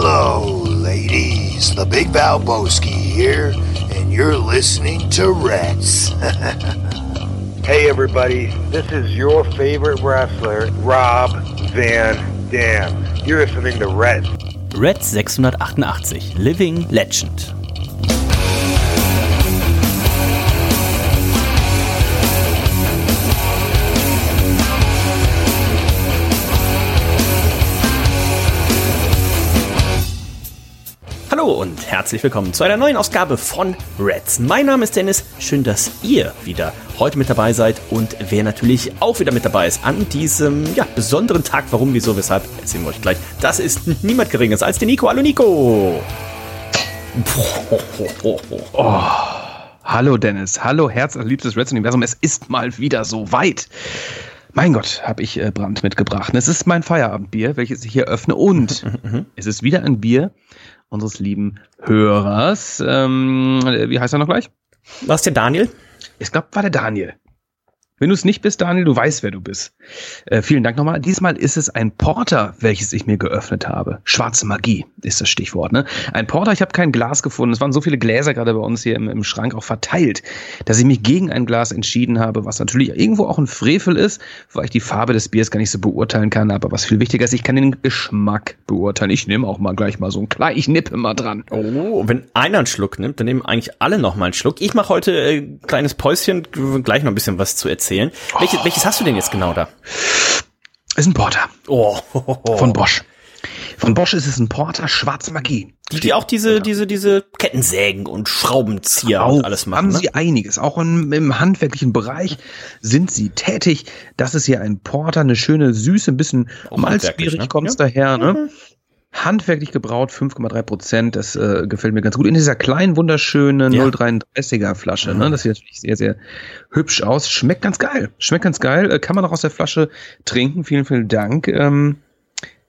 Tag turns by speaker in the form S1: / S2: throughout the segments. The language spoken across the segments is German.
S1: Hello, ladies. The Big Valboski here, and you're listening to Reds.
S2: Hey everybody, this is your favorite wrestler, Rob Van Dam. You're listening to Red.
S3: Red 688, Living Legend. Hallo und herzlich willkommen zu einer neuen Ausgabe von Reds. Mein Name ist Dennis. Schön, dass ihr wieder heute mit dabei seid und wer natürlich auch wieder mit dabei ist an diesem ja, besonderen Tag. Warum, wieso, weshalb, erzählen wir euch gleich. Das ist niemand Geringes als der Nico. Hallo Nico.
S4: Oh, hallo Dennis, hallo Herz, liebstes Reds Universum. Es ist mal wieder so weit. Mein Gott, habe ich äh, Brand mitgebracht. Es ist mein Feierabendbier, welches ich hier öffne. Und es ist wieder ein Bier unseres lieben Hörers. Ähm, wie heißt er noch gleich?
S3: Was der Daniel?
S4: Ich glaube, war der Daniel. Wenn du es nicht bist, Daniel, du weißt, wer du bist. Äh, vielen Dank nochmal. Diesmal ist es ein Porter, welches ich mir geöffnet habe. Schwarze Magie ist das Stichwort. Ne? Ein Porter, ich habe kein Glas gefunden. Es waren so viele Gläser gerade bei uns hier im, im Schrank auch verteilt, dass ich mich gegen ein Glas entschieden habe, was natürlich irgendwo auch ein Frevel ist, weil ich die Farbe des Biers gar nicht so beurteilen kann. Aber was viel wichtiger ist, ich kann den Geschmack beurteilen. Ich nehme auch mal gleich mal so ein klein, ich nippe mal dran.
S3: Oh, wenn einer einen Schluck nimmt, dann nehmen eigentlich alle noch mal einen Schluck. Ich mache heute äh, ein kleines Päuschen, gleich noch ein bisschen was zu erzählen. Welches, welches hast du denn jetzt genau da?
S4: Ist ein Porter
S3: Oh,
S4: von Bosch. Von Bosch ist es ein Porter Schwarze Magie.
S3: die, die auch diese, diese, diese Kettensägen und Schraubenzieher
S4: Auch
S3: und alles machen.
S4: haben
S3: Ne?
S4: sie einiges. Auch im, im handwerklichen Bereich sind sie tätig. Das ist hier ein Porter, eine schöne Süße, ein bisschen malzbierig
S3: ne?
S4: kommt's
S3: Ja.
S4: daher. Ne? Handwerklich gebraut, 5,3 Prozent. Das äh, gefällt mir ganz gut. In dieser kleinen, wunderschönen
S3: Ja.
S4: 0,33er Flasche. Ne? Das sieht natürlich sehr, sehr hübsch aus. Schmeckt ganz geil. Schmeckt ganz geil. Äh, kann man auch aus der Flasche trinken. Vielen, vielen Dank. Ähm,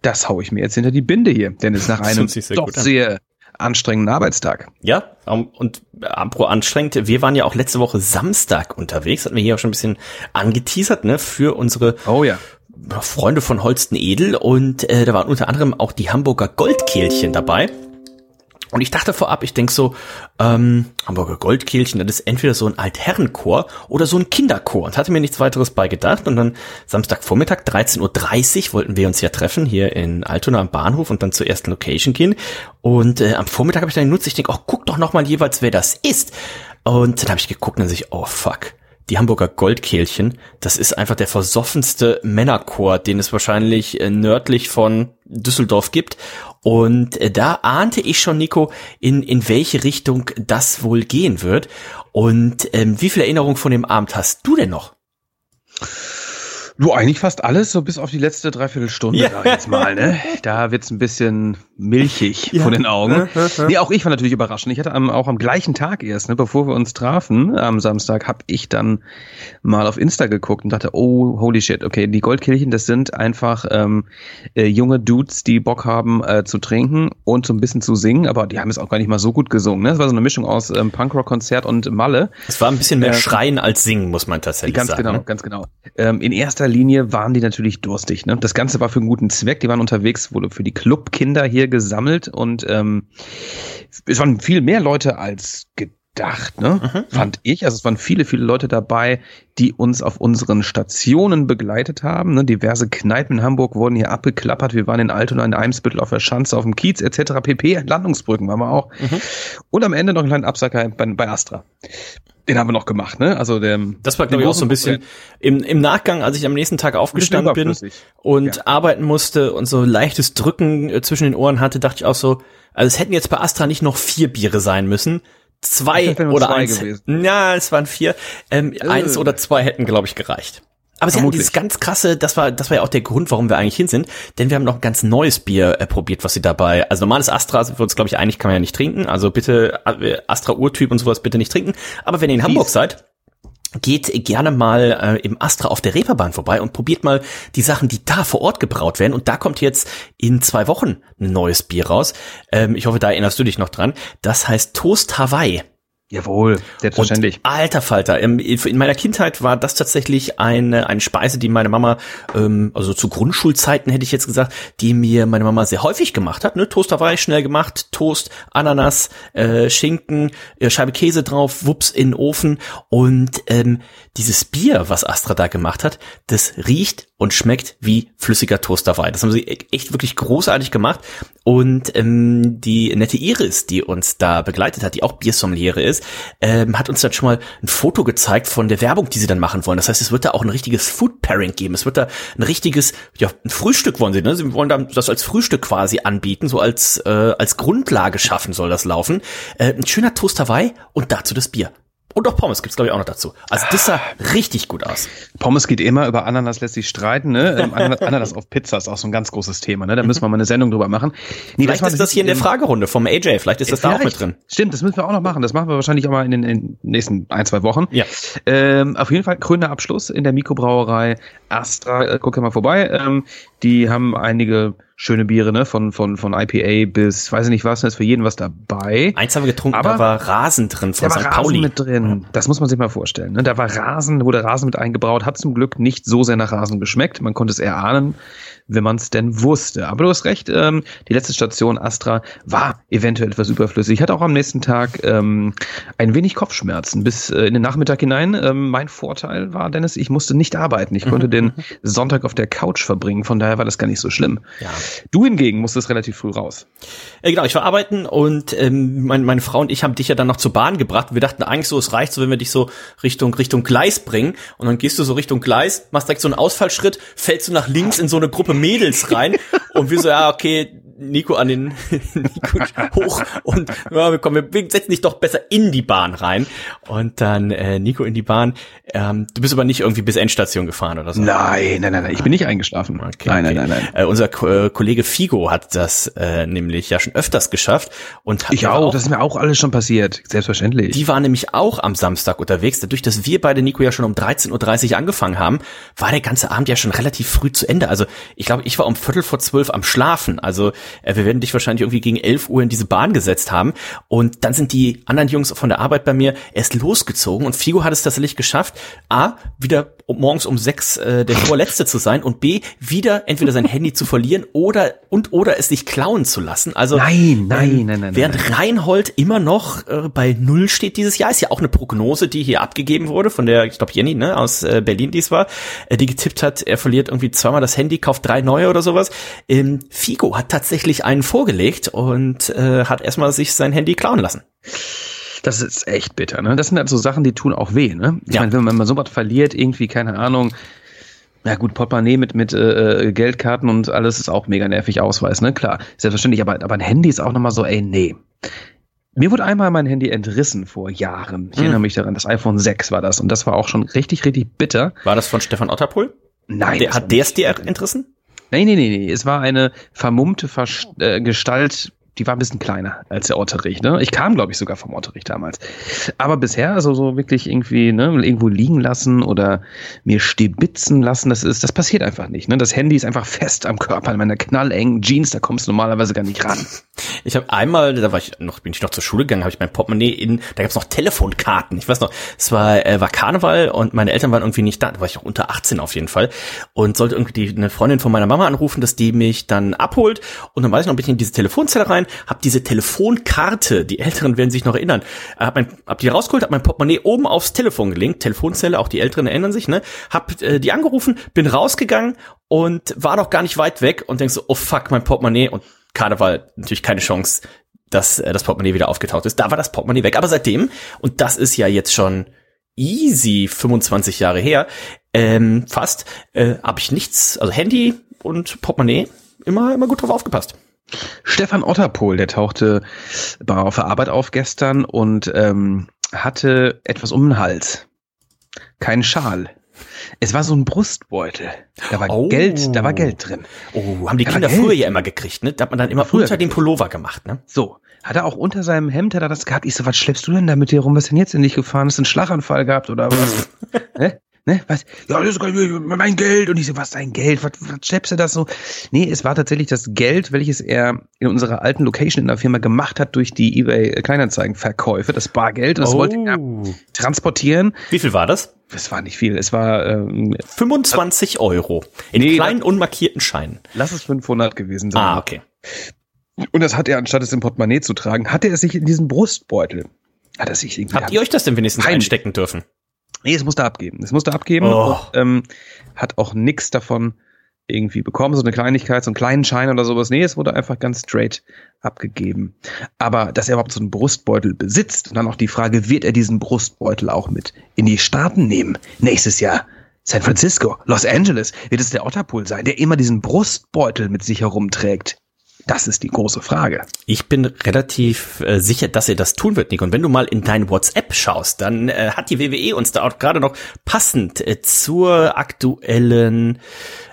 S4: das hau ich mir jetzt hinter die Binde hier. Denn es ist nach einem
S3: sehr
S4: doch
S3: an.
S4: sehr anstrengenden Arbeitstag.
S3: Ja, ähm, und apro anstrengend, wir waren ja auch letzte Woche Samstag unterwegs, hatten wir hier auch schon ein bisschen angeteasert, ne, für unsere
S4: Oh ja.
S3: Freunde von Holsten Edel und äh, da waren unter anderem auch die Hamburger Goldkehlchen dabei. Und ich dachte vorab, ich denk so, ähm, Hamburger Goldkehlchen, das ist entweder so ein Altherrenchor oder so ein Kinderchor. Und hatte mir nichts weiteres bei gedacht. Und dann Samstagvormittag, 13.30 Uhr, wollten wir uns ja treffen, hier in Altona am Bahnhof und dann zur ersten Location gehen. Und äh, am Vormittag habe ich dann genutzt, ich denk, oh, guck doch noch mal jeweils, wer das ist. Und dann habe ich geguckt und dann sich, oh fuck die Hamburger Goldkehlchen, das ist einfach der versoffenste Männerchor, den es wahrscheinlich äh, nördlich von Düsseldorf gibt. Und äh, da ahnte ich schon, Nico, in, in welche Richtung das wohl gehen wird. Und ähm, wie viel Erinnerung von dem Abend hast du denn noch?
S4: Du, eigentlich fast alles, so bis auf die letzte Dreiviertelstunde,
S3: Ja.
S4: sag ich jetzt mal, ne? Da wird's ein bisschen milchig von den Augen. Nee, auch ich war natürlich überraschend. Ich hatte am, auch am gleichen Tag erst, ne, bevor wir uns trafen, am Samstag, habe ich dann mal auf Insta geguckt und dachte, oh, holy shit, okay, die Goldkirchen, das sind einfach ähm, äh, junge Dudes, die Bock haben äh, zu trinken und so ein bisschen zu singen, aber die haben es auch gar nicht mal so gut gesungen. Ne? Es war so eine Mischung aus ähm, Punkrock-Konzert und Malle.
S3: Es war ein bisschen mehr
S4: Ja.
S3: Schreien als Singen, muss man tatsächlich
S4: Ganz
S3: sagen.
S4: genau,
S3: ne?
S4: ganz genau. Ähm, in erster Linie waren die natürlich durstig. Ne? Das Ganze war für einen guten Zweck. Die waren unterwegs, wurde für die Clubkinder hier gesammelt und ähm, es waren viel mehr Leute als gedacht, ne? fand ich. Also es waren viele, viele Leute dabei, die uns auf unseren Stationen begleitet haben. Ne? Diverse Kneipen in Hamburg wurden hier abgeklappert. Wir waren in Altona, in Eimsbüttel, auf der Schanze, auf dem Kiez etc. pp. Landungsbrücken waren wir auch. Und am Ende noch einen kleinen Absacker bei, bei Astra. Den haben wir noch gemacht, ne? Also der,
S3: Das war, glaube ich, auch so ein bisschen im, im Nachgang, als ich am nächsten Tag aufgestanden bin und
S4: Ja.
S3: arbeiten musste und so leichtes Drücken äh, zwischen den Ohren hatte, dachte ich auch so, also es hätten jetzt bei Astra nicht noch vier Biere sein müssen. Zwei oder
S4: zwei
S3: eins.
S4: gewesen.
S3: Ja, es waren vier. Ähm, Eins oder zwei hätten, glaube ich, gereicht. Aber sie
S4: Vermutlich.
S3: dieses ganz krasse, das war, das war ja auch der Grund, warum wir eigentlich hin sind, denn wir haben noch ein ganz neues Bier äh, probiert, was sie dabei, also normales Astra sind wir uns, glaube ich, einig, kann man ja nicht trinken, also bitte äh, Astra Urtyp und sowas bitte nicht trinken, aber wenn ihr in Hamburg seid, geht gerne mal äh, im Astra auf der Reeperbahn vorbei und probiert mal die Sachen, die da vor Ort gebraut werden. Und da kommt jetzt in zwei Wochen ein neues Bier raus. Ähm, ich hoffe, da erinnerst du dich noch dran. Das heißt Toast Hawaii.
S4: Jawohl, selbstverständlich.
S3: Und, alter Falter, ähm, in meiner Kindheit war das tatsächlich eine, eine Speise, die meine Mama, ähm, also zu Grundschulzeiten hätte ich jetzt gesagt, die mir meine Mama sehr häufig gemacht hat. Ne? Toast Hawaii schnell gemacht, Toast, Ananas, äh, Schinken, äh, Scheibe Käse drauf, wups in den Ofen. Und ähm, dieses Bier, was Astra da gemacht hat, das riecht und schmeckt wie flüssiger Toast Hawaii. Das haben sie e-, echt wirklich großartig gemacht. Und ähm, die nette Iris, die uns da begleitet hat, die auch Biersommeliere ist, ähm, hat uns dann schon mal ein Foto gezeigt von der Werbung, die sie dann machen wollen. Das heißt, es wird da auch ein richtiges Food Pairing geben. Es wird da ein richtiges, ja, ein Frühstück wollen sie, ne? Sie wollen das als Frühstück quasi anbieten, so als äh, als Grundlage schaffen soll das laufen. Äh, ein schöner Toast und dazu das Bier. Und auch Pommes gibt's glaube ich auch noch dazu. Also das sah richtig gut aus.
S4: Pommes geht immer, über Ananas lässt sich streiten. Ne? Ähm, Ananas auf Pizza ist auch so ein ganz großes Thema. Ne? Da müssen wir mal eine Sendung drüber machen.
S3: Nee, vielleicht das ist das hier in der Fragerunde vom AJ. Vielleicht ist das vielleicht. da auch mit drin.
S4: Stimmt, das müssen wir auch noch machen. Das machen wir wahrscheinlich auch mal in den, in den nächsten ein, zwei Wochen.
S3: Ja.
S4: Ähm, auf jeden Fall grüner Abschluss in der Mikrobrauerei Astra. Äh, guck mal vorbei. Ähm, die haben einige schöne Biere, ne? Von, von, von IPA bis, weiß ich nicht was, da ist für jeden was dabei.
S3: Eins haben wir getrunken, aber da war Rasen drin von da
S4: war St. Rasen Pauli. mit drin. Das muss man sich mal vorstellen. Ne? Da war Rasen, wurde Rasen mit eingebraut, hat zum Glück nicht so sehr nach Rasen geschmeckt. Man konnte es eher ahnen wenn man es denn wusste. Aber du hast recht, ähm, die letzte Station Astra war eventuell etwas überflüssig. Ich hatte auch am nächsten Tag ähm, ein wenig Kopfschmerzen bis äh, in den Nachmittag hinein. Ähm, mein Vorteil war, Dennis, ich musste nicht arbeiten. Ich konnte den Sonntag auf der Couch verbringen, von daher war das gar nicht so schlimm. Ja. Du hingegen musstest relativ früh raus.
S3: Ja, genau, ich war arbeiten und ähm, mein, meine Frau und ich haben dich ja dann noch zur Bahn gebracht. Wir dachten eigentlich so, es reicht so, wenn wir dich so Richtung Richtung Gleis bringen und dann gehst du so Richtung Gleis, machst direkt so einen Ausfallschritt, fällst du nach links in so eine Gruppe Mädels rein. Und wir so, ja, okay, Nico an den Nico hoch und ja, wir kommen, wir setzen dich doch besser in die Bahn rein und dann äh, Nico in die Bahn. Ähm, du bist aber nicht irgendwie bis Endstation gefahren oder so.
S4: Nein, nein, nein, nein. ich bin nicht eingeschlafen.
S3: Okay, nein, okay. nein, nein, nein. Äh, unser Ko äh, Kollege Figo hat das äh, nämlich ja schon öfters geschafft und hat
S4: ich auch, auch. Das ist mir auch alles schon passiert, selbstverständlich.
S3: Die war nämlich auch am Samstag unterwegs. Dadurch, dass wir beide Nico ja schon um 13:30 Uhr angefangen haben, war der ganze Abend ja schon relativ früh zu Ende. Also ich glaube, ich war um Viertel vor zwölf am Schlafen. Also äh, wir werden dich wahrscheinlich irgendwie gegen 11 Uhr in diese Bahn gesetzt haben. Und dann sind die anderen Jungs von der Arbeit bei mir erst losgezogen und Figo hat es tatsächlich geschafft, A, wieder morgens um sechs äh, der Vorletzte zu sein und B, wieder entweder sein Handy zu verlieren oder und oder es sich klauen zu lassen. Also
S4: nein, nein, ähm, nein, nein.
S3: Während
S4: nein,
S3: Reinhold immer noch äh, bei null steht dieses Jahr, ist ja auch eine Prognose, die hier abgegeben wurde von der, ich glaube Jenny, ne, aus äh, Berlin, die es war, äh, die getippt hat, er verliert irgendwie zweimal das Handy, kauft drei neue oder sowas. Ähm, Figo hat tatsächlich einen vorgelegt und äh, hat erstmal sich sein Handy klauen lassen.
S4: Das ist echt bitter, ne? Das sind halt so Sachen, die tun auch weh, ne? Ich ja. meine, wenn man mal so was verliert, irgendwie, keine Ahnung, ja gut, Portemonnaie mit, mit äh, äh, Geldkarten und alles ist auch mega nervig Ausweis, ne? Klar, selbstverständlich, aber, aber ein Handy ist auch nochmal so, ey, nee. Mir wurde einmal mein Handy entrissen vor Jahren. Ich hm. erinnere mich daran, das iPhone 6 war das und das war auch schon richtig, richtig bitter.
S3: War das von Stefan Otterpohl?
S4: Nein.
S3: Der, hat der es dir entrissen?
S4: Nein, nein, nein, nee. Es war eine vermummte Vers äh, Gestalt die war ein bisschen kleiner als der Otterich. Ne? Ich kam, glaube ich, sogar vom Otterich damals. Aber bisher, also so wirklich irgendwie ne, irgendwo liegen lassen oder mir stibitzen lassen, das ist, das passiert einfach nicht. Ne? Das Handy ist einfach fest am Körper in meiner knallengen Jeans, da kommst du normalerweise gar nicht ran.
S3: Ich habe einmal, da war ich noch, bin ich noch zur Schule gegangen, habe ich mein Portemonnaie in, da gab's noch Telefonkarten. Ich weiß noch, es war, äh, war Karneval und meine Eltern waren irgendwie nicht da, da war ich auch unter 18 auf jeden Fall und sollte irgendwie die, eine Freundin von meiner Mama anrufen, dass die mich dann abholt und dann weiß ich noch, bin ich in diese Telefonzelle rein, habe diese Telefonkarte, die Älteren werden sich noch erinnern, hab, mein, hab die rausgeholt, hab mein Portemonnaie oben aufs Telefon gelinkt, Telefonzelle, auch die Älteren erinnern sich, ne, hab äh, die angerufen, bin rausgegangen und war noch gar nicht weit weg und denk so, oh fuck, mein Portemonnaie und Karneval natürlich keine Chance, dass äh, das Portemonnaie wieder aufgetaucht ist. Da war das Portemonnaie weg. Aber seitdem, und das ist ja jetzt schon easy 25 Jahre her, ähm, fast, äh, habe ich nichts, also Handy und Portemonnaie immer, immer gut drauf aufgepasst.
S4: Stefan Otterpohl, der tauchte auf der Arbeit auf gestern und ähm, hatte etwas um den Hals. Kein Schal. Es war so ein Brustbeutel. Da war oh. Geld, da war Geld drin.
S3: Oh, haben die da Kinder früher ja immer gekriegt, ne? Da hat man dann immer früher unter dem Pullover gemacht, ne?
S4: So. Hat er auch unter seinem Hemd, hat er das gehabt? Ich so, was schleppst du denn da mit dir rum? Was denn jetzt in dich gefahren? Ist ein Schlaganfall gehabt oder was? Ne, was? Ja, das ist mein Geld. Und ich so, was dein Geld? Was, was schleppst du das so? Nee, es war tatsächlich das Geld, welches er in unserer alten Location in der Firma gemacht hat durch die eBay Kleinanzeigenverkäufe, das Bargeld. Und das
S3: Oh.
S4: wollte er transportieren.
S3: Wie viel war das?
S4: Es war nicht viel. Es war, ähm,
S3: 25 Euro. In
S4: Nee,
S3: kleinen, unmarkierten Scheinen.
S4: lass es 500 gewesen sein.
S3: Ah, okay.
S4: Und das hat er, anstatt es im Portemonnaie zu tragen, hatte er es sich in diesen Brustbeutel. Hat er sich irgendwie.
S3: Habt ihr euch das denn wenigstens
S4: Heimlich.
S3: einstecken dürfen?
S4: Nee, es musste abgeben. Es musste abgeben
S3: Oh.
S4: und ähm, hat auch nix davon irgendwie bekommen, so eine Kleinigkeit, so einen kleinen Schein oder sowas. Nee, es wurde einfach ganz straight abgegeben. Aber dass er überhaupt so einen Brustbeutel besitzt und dann auch die Frage, wird er diesen Brustbeutel auch mit in die Staaten nehmen? Nächstes Jahr. San Francisco, Los Angeles, wird es der Otterpool sein, der immer diesen Brustbeutel mit sich herumträgt? Das ist die große Frage.
S3: Ich bin relativ äh, sicher, dass er das tun wird, Nico. Und wenn du mal in dein WhatsApp schaust, dann äh, hat die WWE uns da auch gerade noch passend äh, zur aktuellen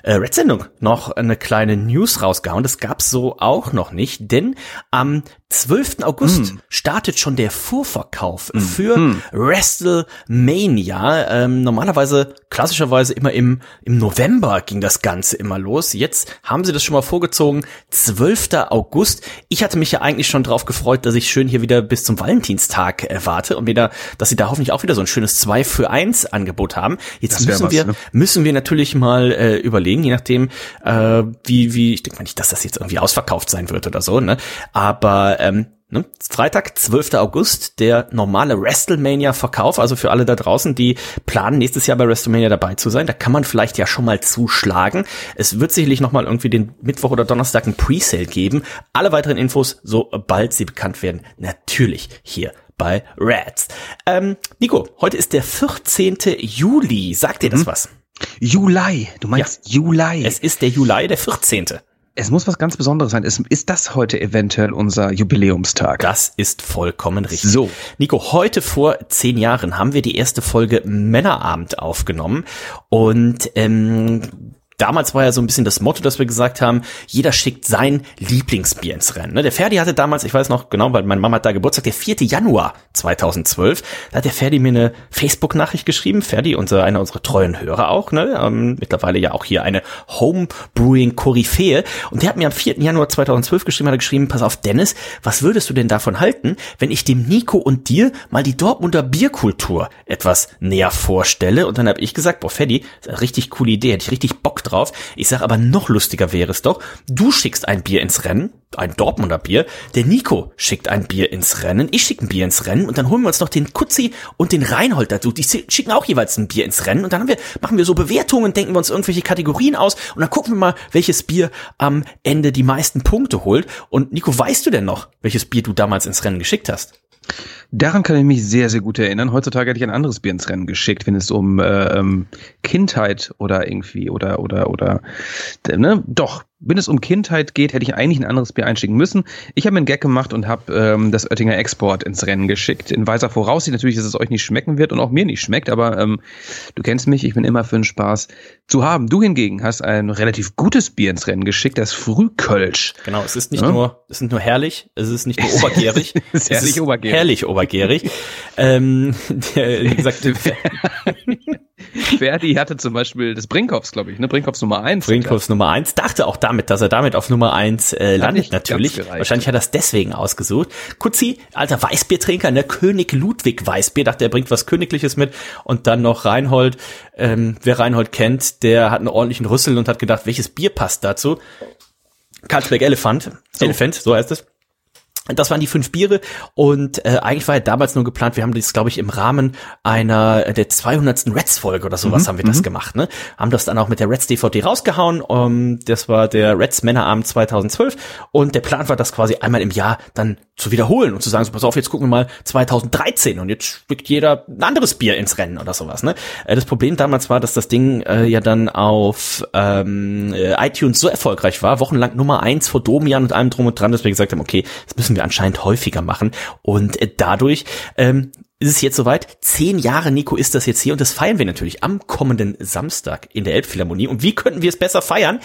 S3: äh, Red-Sendung noch eine kleine News rausgehauen. Das gab's so auch noch nicht, denn am 12. August startet schon der Vorverkauf für WrestleMania. Ähm, normalerweise, klassischerweise immer im, im November ging das Ganze immer los. Jetzt haben sie das schon mal vorgezogen. 12. August. Ich hatte mich ja eigentlich schon drauf gefreut, dass ich schön hier wieder bis zum Valentinstag äh, warte und wieder, dass sie da hoffentlich auch wieder so ein schönes 2 für 1 Angebot haben. Jetzt müssen
S4: was,
S3: wir,
S4: ne?
S3: müssen wir natürlich mal äh, überlegen, je nachdem, äh, wie, wie, ich denke mal nicht, dass das jetzt irgendwie ausverkauft sein wird oder so, ne? Aber ähm, ne? Freitag, 12. August, der normale WrestleMania-Verkauf, also für alle da draußen, die planen, nächstes Jahr bei WrestleMania dabei zu sein, da kann man vielleicht ja schon mal zuschlagen. Es wird sicherlich noch mal irgendwie den Mittwoch oder Donnerstag ein Presale geben. Alle weiteren Infos, sobald sie bekannt werden, natürlich hier bei Reds. Ähm, Nico, heute ist der 14. Juli. Sagt dir das was?
S4: Juli, du meinst Juli.
S3: Es ist der Juli, der 14.
S4: Es muss was ganz Besonderes sein. Es, ist das heute eventuell unser Jubiläumstag?
S3: Das ist vollkommen richtig.
S4: So.
S3: Nico, heute vor zehn Jahren haben wir die erste Folge Männerabend aufgenommen und ähm, Damals war ja so ein bisschen das Motto, dass wir gesagt haben, jeder schickt sein Lieblingsbier ins Rennen. ne? Der Ferdi hatte damals, ich weiß noch genau, weil meine Mama hat da Geburtstag, der 4. Januar 2012, da hat der Ferdi mir eine Facebook-Nachricht geschrieben. Ferdi, unser, einer unserer treuen Hörer auch, ne? ähm, mittlerweile ja auch hier eine Homebrewing-Koryphäe. Und der hat mir am 4. Januar 2012 geschrieben, hat er geschrieben, pass auf, Dennis, was würdest du denn davon halten, wenn ich dem Nico und dir mal die Dortmunder Bierkultur etwas näher vorstelle? Und dann habe ich gesagt, boah, Ferdi, das ist eine richtig coole Idee, hätte ich richtig Bock drauf. Ich sage aber noch lustiger wäre es doch, du schickst ein Bier ins Rennen, ein Dortmunder Bier, der Nico schickt ein Bier ins Rennen, ich schicke ein Bier ins Rennen und dann holen wir uns noch den Kutzi und den Reinhold dazu. Die schicken auch jeweils ein Bier ins Rennen und dann haben wir, machen wir so Bewertungen, denken wir uns irgendwelche Kategorien aus und dann gucken wir mal, welches Bier am Ende die meisten Punkte holt. Und Nico, weißt du denn noch, welches Bier du damals ins Rennen geschickt hast?
S4: Daran kann ich mich sehr, sehr gut erinnern. Heutzutage hätte ich ein anderes Bier ins Rennen geschickt, wenn es um äh, ähm, Kindheit oder irgendwie oder oder oder ne, doch, wenn es um Kindheit geht, hätte ich eigentlich ein anderes Bier einschicken müssen. Ich habe mir einen Gag gemacht und habe ähm, das Oettinger Export ins Rennen geschickt. In weiser Voraussicht natürlich, dass es euch nicht schmecken wird und auch mir nicht schmeckt, aber ähm, du kennst mich, ich bin immer für den Spaß zu haben. Du hingegen hast ein relativ gutes Bier ins Rennen geschickt, das Frühkölsch.
S3: Genau, es ist nicht
S4: Ja.
S3: nur, es ist nur herrlich, es ist nicht nur obergärig,
S4: Es ist herrlich obergärig.
S3: herrlich obergärig. ähm, der, wie gesagt,
S4: Ferdi hatte zum Beispiel das Brinkhoffs, glaube ich, ne? Brinkhoffs Nummer eins.
S3: Brinkhoffs Nummer eins dachte auch damit, dass er damit auf Nummer eins äh, landet natürlich. Wahrscheinlich hat er es deswegen ausgesucht. Kutzi, alter Weißbiertrinker, ne König Ludwig Weißbier, dachte er bringt was Königliches mit und dann noch Reinhold. Ähm, wer Reinhold kennt, der hat einen ordentlichen Rüssel und hat gedacht, welches Bier passt dazu? Carlsberg Elephant, Elephant, so heißt es. Das waren die fünf Biere und äh, eigentlich war ja damals nur geplant, wir haben das, glaube ich, im Rahmen einer der 200. Reds-Folge oder sowas haben wir das gemacht, ne? Haben das dann auch mit der Reds-DVD rausgehauen. Um, das war der Reds Männerabend 2012 und der Plan war, das quasi einmal im Jahr dann zu wiederholen und zu sagen, so pass auf, jetzt gucken wir mal 2013 und jetzt schickt jeder ein anderes Bier ins Rennen oder sowas, ne? Äh, das Problem damals war, dass das Ding äh, ja dann auf ähm, äh, iTunes so erfolgreich war, wochenlang Nummer eins vor Domian und allem drum und dran, dass wir gesagt haben, okay, das müssen wir anscheinend häufiger machen und äh, dadurch ähm, ist es jetzt soweit. Zehn Jahre, Nico, ist das jetzt hier und das feiern wir natürlich am kommenden Samstag in der Elbphilharmonie. Und wie könnten wir es besser feiern,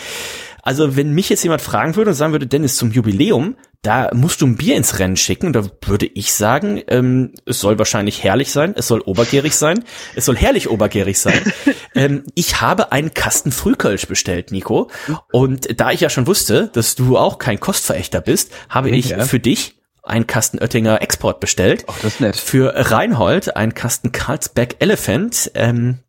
S3: Also wenn mich jetzt jemand fragen würde und sagen würde, Dennis, zum Jubiläum, da musst du ein Bier ins Rennen schicken, da würde ich sagen, ähm, es soll wahrscheinlich herrlich sein, es soll obergärig sein, es soll herrlich obergärig sein. ähm, ich habe einen Kasten Frühkölsch bestellt, Nico. Und da ich ja schon wusste, dass du auch kein Kostverächter bist, habe ich
S4: Ja.
S3: für dich einen Kasten Oettinger Export bestellt.
S4: Ach, das ist nett.
S3: Für Reinhold einen Kasten Carlsberg Elephant. Ähm,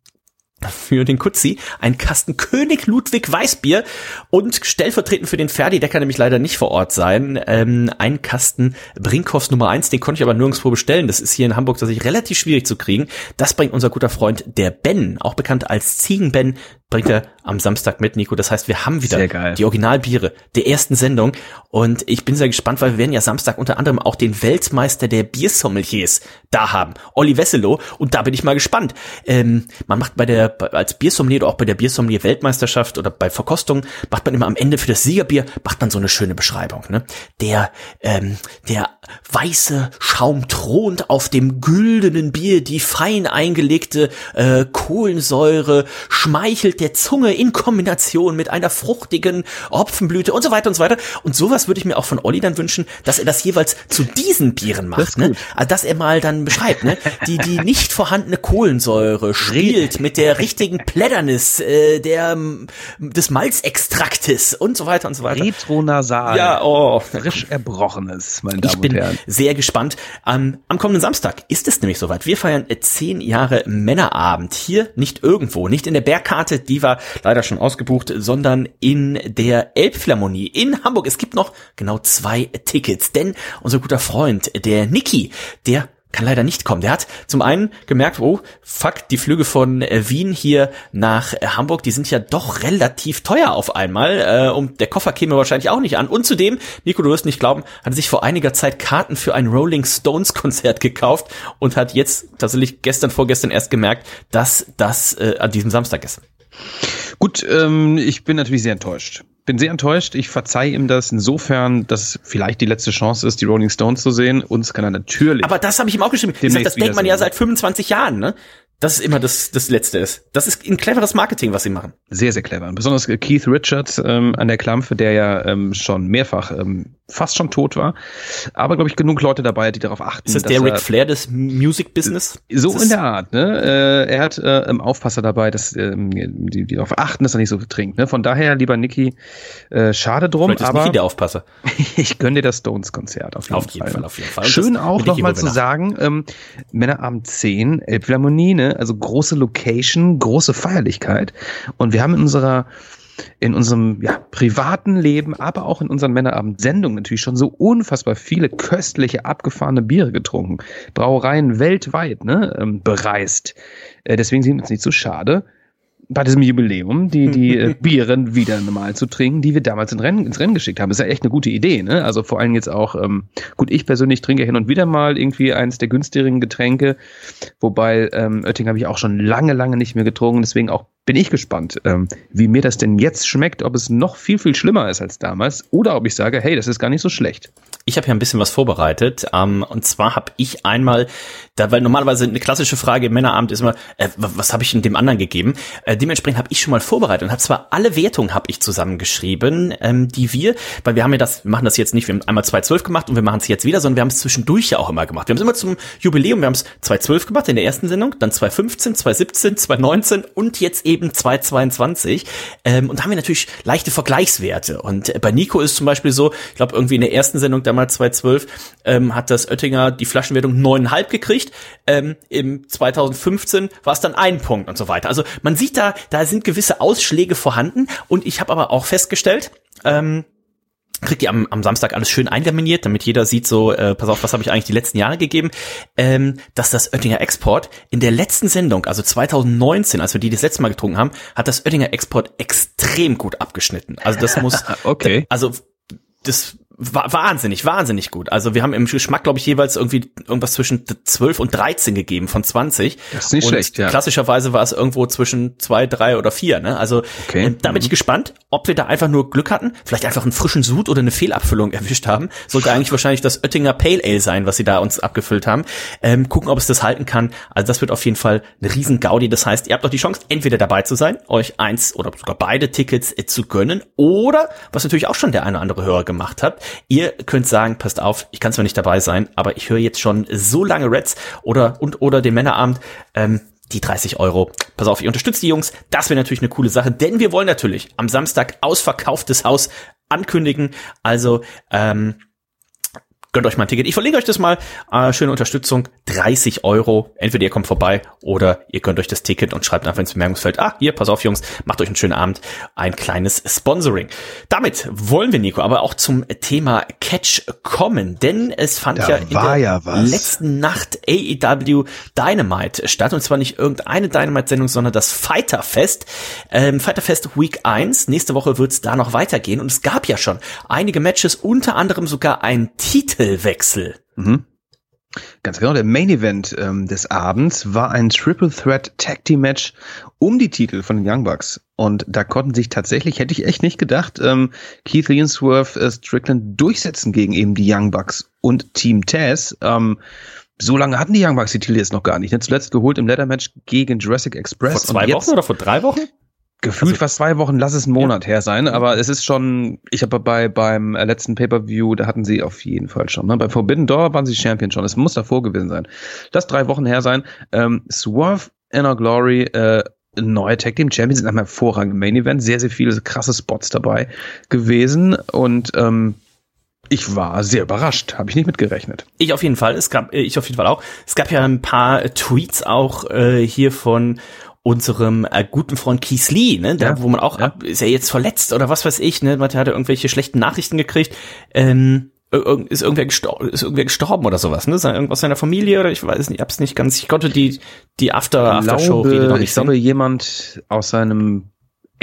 S3: für den Kutzi ein Kasten König Ludwig Weißbier und stellvertretend für den Ferdi, der kann nämlich leider nicht vor Ort sein, ähm, ein Kasten Brinkhoffs Nummer eins, den konnte ich aber nirgendwo bestellen. Das ist hier in Hamburg tatsächlich relativ schwierig zu kriegen. Das bringt unser guter Freund der Ben, auch bekannt als Ziegenben, bringt er am Samstag mit, Nico. Das heißt, wir haben wieder die Originalbiere der ersten Sendung und ich bin sehr gespannt, weil wir werden ja Samstag unter anderem auch den Weltmeister der Biersommeliers da haben, Olli Wesselow und da bin ich mal gespannt. Ähm, man macht bei der als Biersommelier oder auch bei der Biersommelier Weltmeisterschaft oder bei Verkostungen macht man immer am Ende für das Siegerbier macht man so eine schöne Beschreibung. Ne? Der ähm, der weiße Schaum thront auf dem güldenen Bier, die fein eingelegte äh, Kohlensäure schmeichelt der Zunge in Kombination mit einer fruchtigen Hopfenblüte und so weiter und so weiter. Und sowas würde ich mir auch von Olli dann wünschen, dass er das jeweils zu diesen Bieren macht. Ne? Also, dass er mal dann beschreibt, ne? die, die nicht vorhandene Kohlensäure spielt mit der richtigen Plätternis äh, der, des Malzextraktes und so weiter und so weiter.
S4: Retronasal.
S3: Ja, oh,
S4: Frisch erbrochenes, meine
S3: ich
S4: Damen
S3: bin
S4: und Herren.
S3: sehr gespannt. Ähm, am kommenden Samstag ist es nämlich soweit. Wir feiern zehn Jahre Männerabend. Hier nicht irgendwo, nicht in der Bergkarte, die war leider schon ausgebucht, sondern in der Elbphilharmonie in Hamburg. Es gibt noch genau zwei Tickets, denn unser guter Freund, der Niki, der kann leider nicht kommen. Der hat zum einen gemerkt, oh, fuck, die Flüge von Wien hier nach Hamburg, die sind ja doch relativ teuer auf einmal. Äh, und der Koffer käme wahrscheinlich auch nicht an. Und zudem, Nico, du wirst nicht glauben, hat sich vor einiger Zeit Karten für ein Rolling Stones Konzert gekauft und hat jetzt tatsächlich gestern, vorgestern erst gemerkt, dass das äh, an diesem Samstag ist.
S4: Gut, ähm, ich bin natürlich sehr enttäuscht. Bin sehr enttäuscht. Ich verzeih ihm das insofern, dass es vielleicht die letzte Chance ist, die Rolling Stones zu sehen. Uns kann er natürlich.
S3: Aber das habe ich ihm auch geschrieben. Sag, das denkt man ja seit 25 Jahren, ne? Das ist immer das, das Letzte ist. Das ist ein cleveres Marketing, was sie machen.
S4: Sehr, sehr clever. Besonders Keith Richards ähm, an der Klampfe, der ja ähm, schon mehrfach ähm, fast schon tot war. Aber, glaube ich, genug Leute dabei, die darauf achten.
S3: Ist das der
S4: er-
S3: Ric Flair des Music Business?
S4: So in der Art, ne? Äh, er hat äh, im Aufpasser dabei, dass ähm, die, die darauf achten, dass er nicht so trinkt. Ne? Von daher, lieber Niki, äh, schade drum,
S3: Vielleicht ist
S4: aber
S3: Niki der Aufpasser.
S4: ich gönn dir das Stones-Konzert auf jeden,
S3: Auf jeden Fall, auf jeden Fall.
S4: Schön auch nochmal zu sagen, ähm, Männerabend 10, Elbphilharmonie, ne? Also große Location, große Feierlichkeit. Und wir haben in unserer in unserem ja, privaten Leben, aber auch in unseren Männerabend-Sendungen natürlich schon so unfassbar viele köstliche, abgefahrene Biere getrunken. Brauereien weltweit ne, ähm, bereist. Äh, deswegen sind wir uns nicht so schade, bei diesem Jubiläum die, die äh, Bieren wieder normal zu trinken, die wir damals in Rennen, ins Rennen geschickt haben. ist ja echt eine gute Idee. Ne? Also vor allem jetzt auch, ähm, gut, ich persönlich trinke hin und wieder mal irgendwie eins der günstigeren Getränke, wobei ähm, Oetting habe ich auch schon lange, lange nicht mehr getrunken. Deswegen auch bin ich gespannt, ähm, wie mir das denn jetzt schmeckt, ob es noch viel, viel schlimmer ist als damals oder ob ich sage, hey, das ist gar nicht so schlecht.
S3: Ich habe ja ein bisschen was vorbereitet. Ähm, und zwar habe ich einmal, da, weil normalerweise eine klassische Frage im Männerabend ist immer, äh, wa- was habe ich denn dem anderen gegeben? Äh, dementsprechend habe ich schon mal vorbereitet und habe zwar alle Wertungen habe ich zusammengeschrieben, ähm, die wir, weil wir haben ja das, wir machen das jetzt nicht, wir haben einmal 2.12 gemacht und wir machen es jetzt wieder, sondern wir haben es zwischendurch ja auch immer gemacht. Wir haben es immer zum Jubiläum, wir haben es 2.12 gemacht in der ersten Sendung, dann 2.15, 2.17, 2.19 und jetzt eben 2.22. Ähm, und da haben wir natürlich leichte Vergleichswerte. Und äh, bei Nico ist zum Beispiel so, ich glaube irgendwie in der ersten Sendung damals 2012 ähm, hat das Oettinger die Flaschenwertung neuneinhalb gekriegt. Ähm, Im 2015 war es dann ein Punkt und so weiter. Also man sieht da, da sind gewisse Ausschläge vorhanden. Und ich habe aber auch festgestellt, ähm, kriegt ihr am, am Samstag alles schön einlaminiert, damit jeder sieht so, äh, pass auf, was habe ich eigentlich die letzten Jahre gegeben, ähm, dass das Oettinger Export in der letzten Sendung, also 2019, als wir die das letzte Mal getrunken haben, hat das Oettinger Export extrem gut abgeschnitten. Also das muss,
S4: Okay.
S3: also das wahnsinnig, wahnsinnig gut. Also wir haben im Geschmack, glaube ich, jeweils irgendwie irgendwas zwischen 12 und 13 gegeben von 20.
S4: Das ist nicht
S3: und
S4: schlecht, ja.
S3: Klassischerweise war es irgendwo zwischen zwei, drei oder vier. Ne? Also
S4: Okay.
S3: und da bin ich gespannt, ob wir da einfach nur Glück hatten, vielleicht einfach einen frischen Sud oder eine Fehlabfüllung erwischt haben. Sollte eigentlich wahrscheinlich das Oettinger Pale Ale sein, was sie da uns abgefüllt haben. Ähm, gucken, ob es das halten kann. Also das wird auf jeden Fall eine riesen Gaudi. Das heißt, ihr habt doch die Chance, entweder dabei zu sein, euch eins oder sogar beide Tickets äh, zu gönnen, oder was natürlich auch schon der eine oder andere Hörer gemacht hat, ihr könnt sagen, passt auf, ich kann zwar nicht dabei sein, aber ich höre jetzt schon so lange Reds oder und oder den Männerabend. Ähm, die 30 Euro. Pass auf, ihr unterstützt die Jungs. Das wäre natürlich eine coole Sache, denn wir wollen natürlich am Samstag ausverkauftes Haus ankündigen. Also ähm, gönnt euch mal ein Ticket. Ich verlinke euch das mal. Äh, schöne Unterstützung. 30 Euro. Entweder ihr kommt vorbei oder ihr gönnt euch das Ticket und schreibt einfach ins Bemerkungsfeld, ah, hier, pass auf, Jungs, macht euch einen schönen Abend. Ein kleines Sponsoring. Damit wollen wir, Nico, aber auch zum Thema Catch kommen, denn es fand
S1: Da
S3: ja in der
S1: ja
S3: letzten Nacht AEW Dynamite statt. Und zwar nicht irgendeine Dynamite-Sendung, sondern das Fighterfest. Ähm, Fighterfest Week 1. Nächste Woche wird es da noch weitergehen. Und es gab ja schon einige Matches, unter anderem sogar einen Titelwechsel.
S4: Mhm. Ganz genau, der Main Event ähm, des Abends war ein Triple Threat Tag Team Match um die Titel von den Young Bucks. Und da konnten sich tatsächlich, hätte ich echt nicht gedacht, ähm, Keith Swerve äh, Strickland durchsetzen gegen eben die Young Bucks und Team Taz. Ähm, so lange hatten die Young Bucks die Titel jetzt noch gar nicht. Ne? Zuletzt geholt im Ladder Match gegen Jurassic Express.
S3: Vor zwei Wochen oder vor drei Wochen?
S4: Gefühlt
S3: Also-
S4: fast zwei Wochen, lass es einen Monat her sein, aber es ist schon, ich habe bei beim äh, letzten Pay-Per-View, da hatten sie auf jeden Fall schon, ne? Bei Forbidden Door waren sie Champion schon, es muss davor gewesen sein. Lass drei Wochen her sein. Ähm, Swerve, Inner Glory, äh, neue Tag Team Champions sind einem hervorragenden Main Event, sehr, sehr viele krasse Spots dabei gewesen und ähm, ich war sehr überrascht, habe ich nicht mitgerechnet.
S3: Ich auf jeden Fall. Es gab, äh, ich auf jeden Fall auch. Es gab ja ein paar Tweets auch äh, hier von unserem äh, guten Freund Keith Lee, ne, da,
S4: Ja,
S3: wo man auch,
S4: ja.
S3: ab, ist er jetzt verletzt oder was weiß ich, ne, man hat irgendwelche schlechten Nachrichten gekriegt, ähm, ist irgendwer gestorben, ist irgendwer gestorben oder sowas, ne, Sei- irgendwas seiner Familie oder ich weiß nicht, hab's nicht ganz, ich konnte die, die After, After Show Rede noch nicht
S4: ich glaube,
S3: sehen.
S4: jemand aus seinem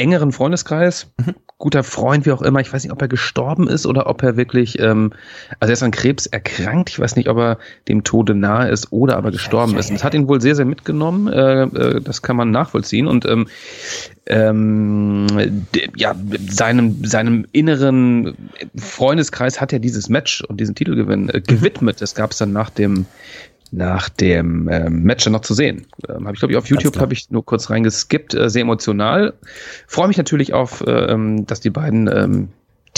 S4: engeren Freundeskreis,
S3: Mhm.
S4: guter Freund, wie auch immer, ich weiß nicht, ob er gestorben ist oder ob er wirklich, ähm, also er ist an Krebs erkrankt, ich weiß nicht, ob er dem Tode nahe ist oder aber gestorben ist. Und das hat ihn wohl sehr, sehr mitgenommen, äh, äh, das kann man nachvollziehen. Und ähm, ähm, ja, seinem, seinem inneren Freundeskreis hat er dieses Match und diesen Titelgewinn äh, gewidmet. Das gab es dann nach dem nach dem ähm, Match noch zu sehen. Ähm, habe ich glaube ich auf YouTube habe ich nur kurz reingeskippt, äh, sehr emotional. Freue mich natürlich auf, äh, ähm, dass die beiden ähm,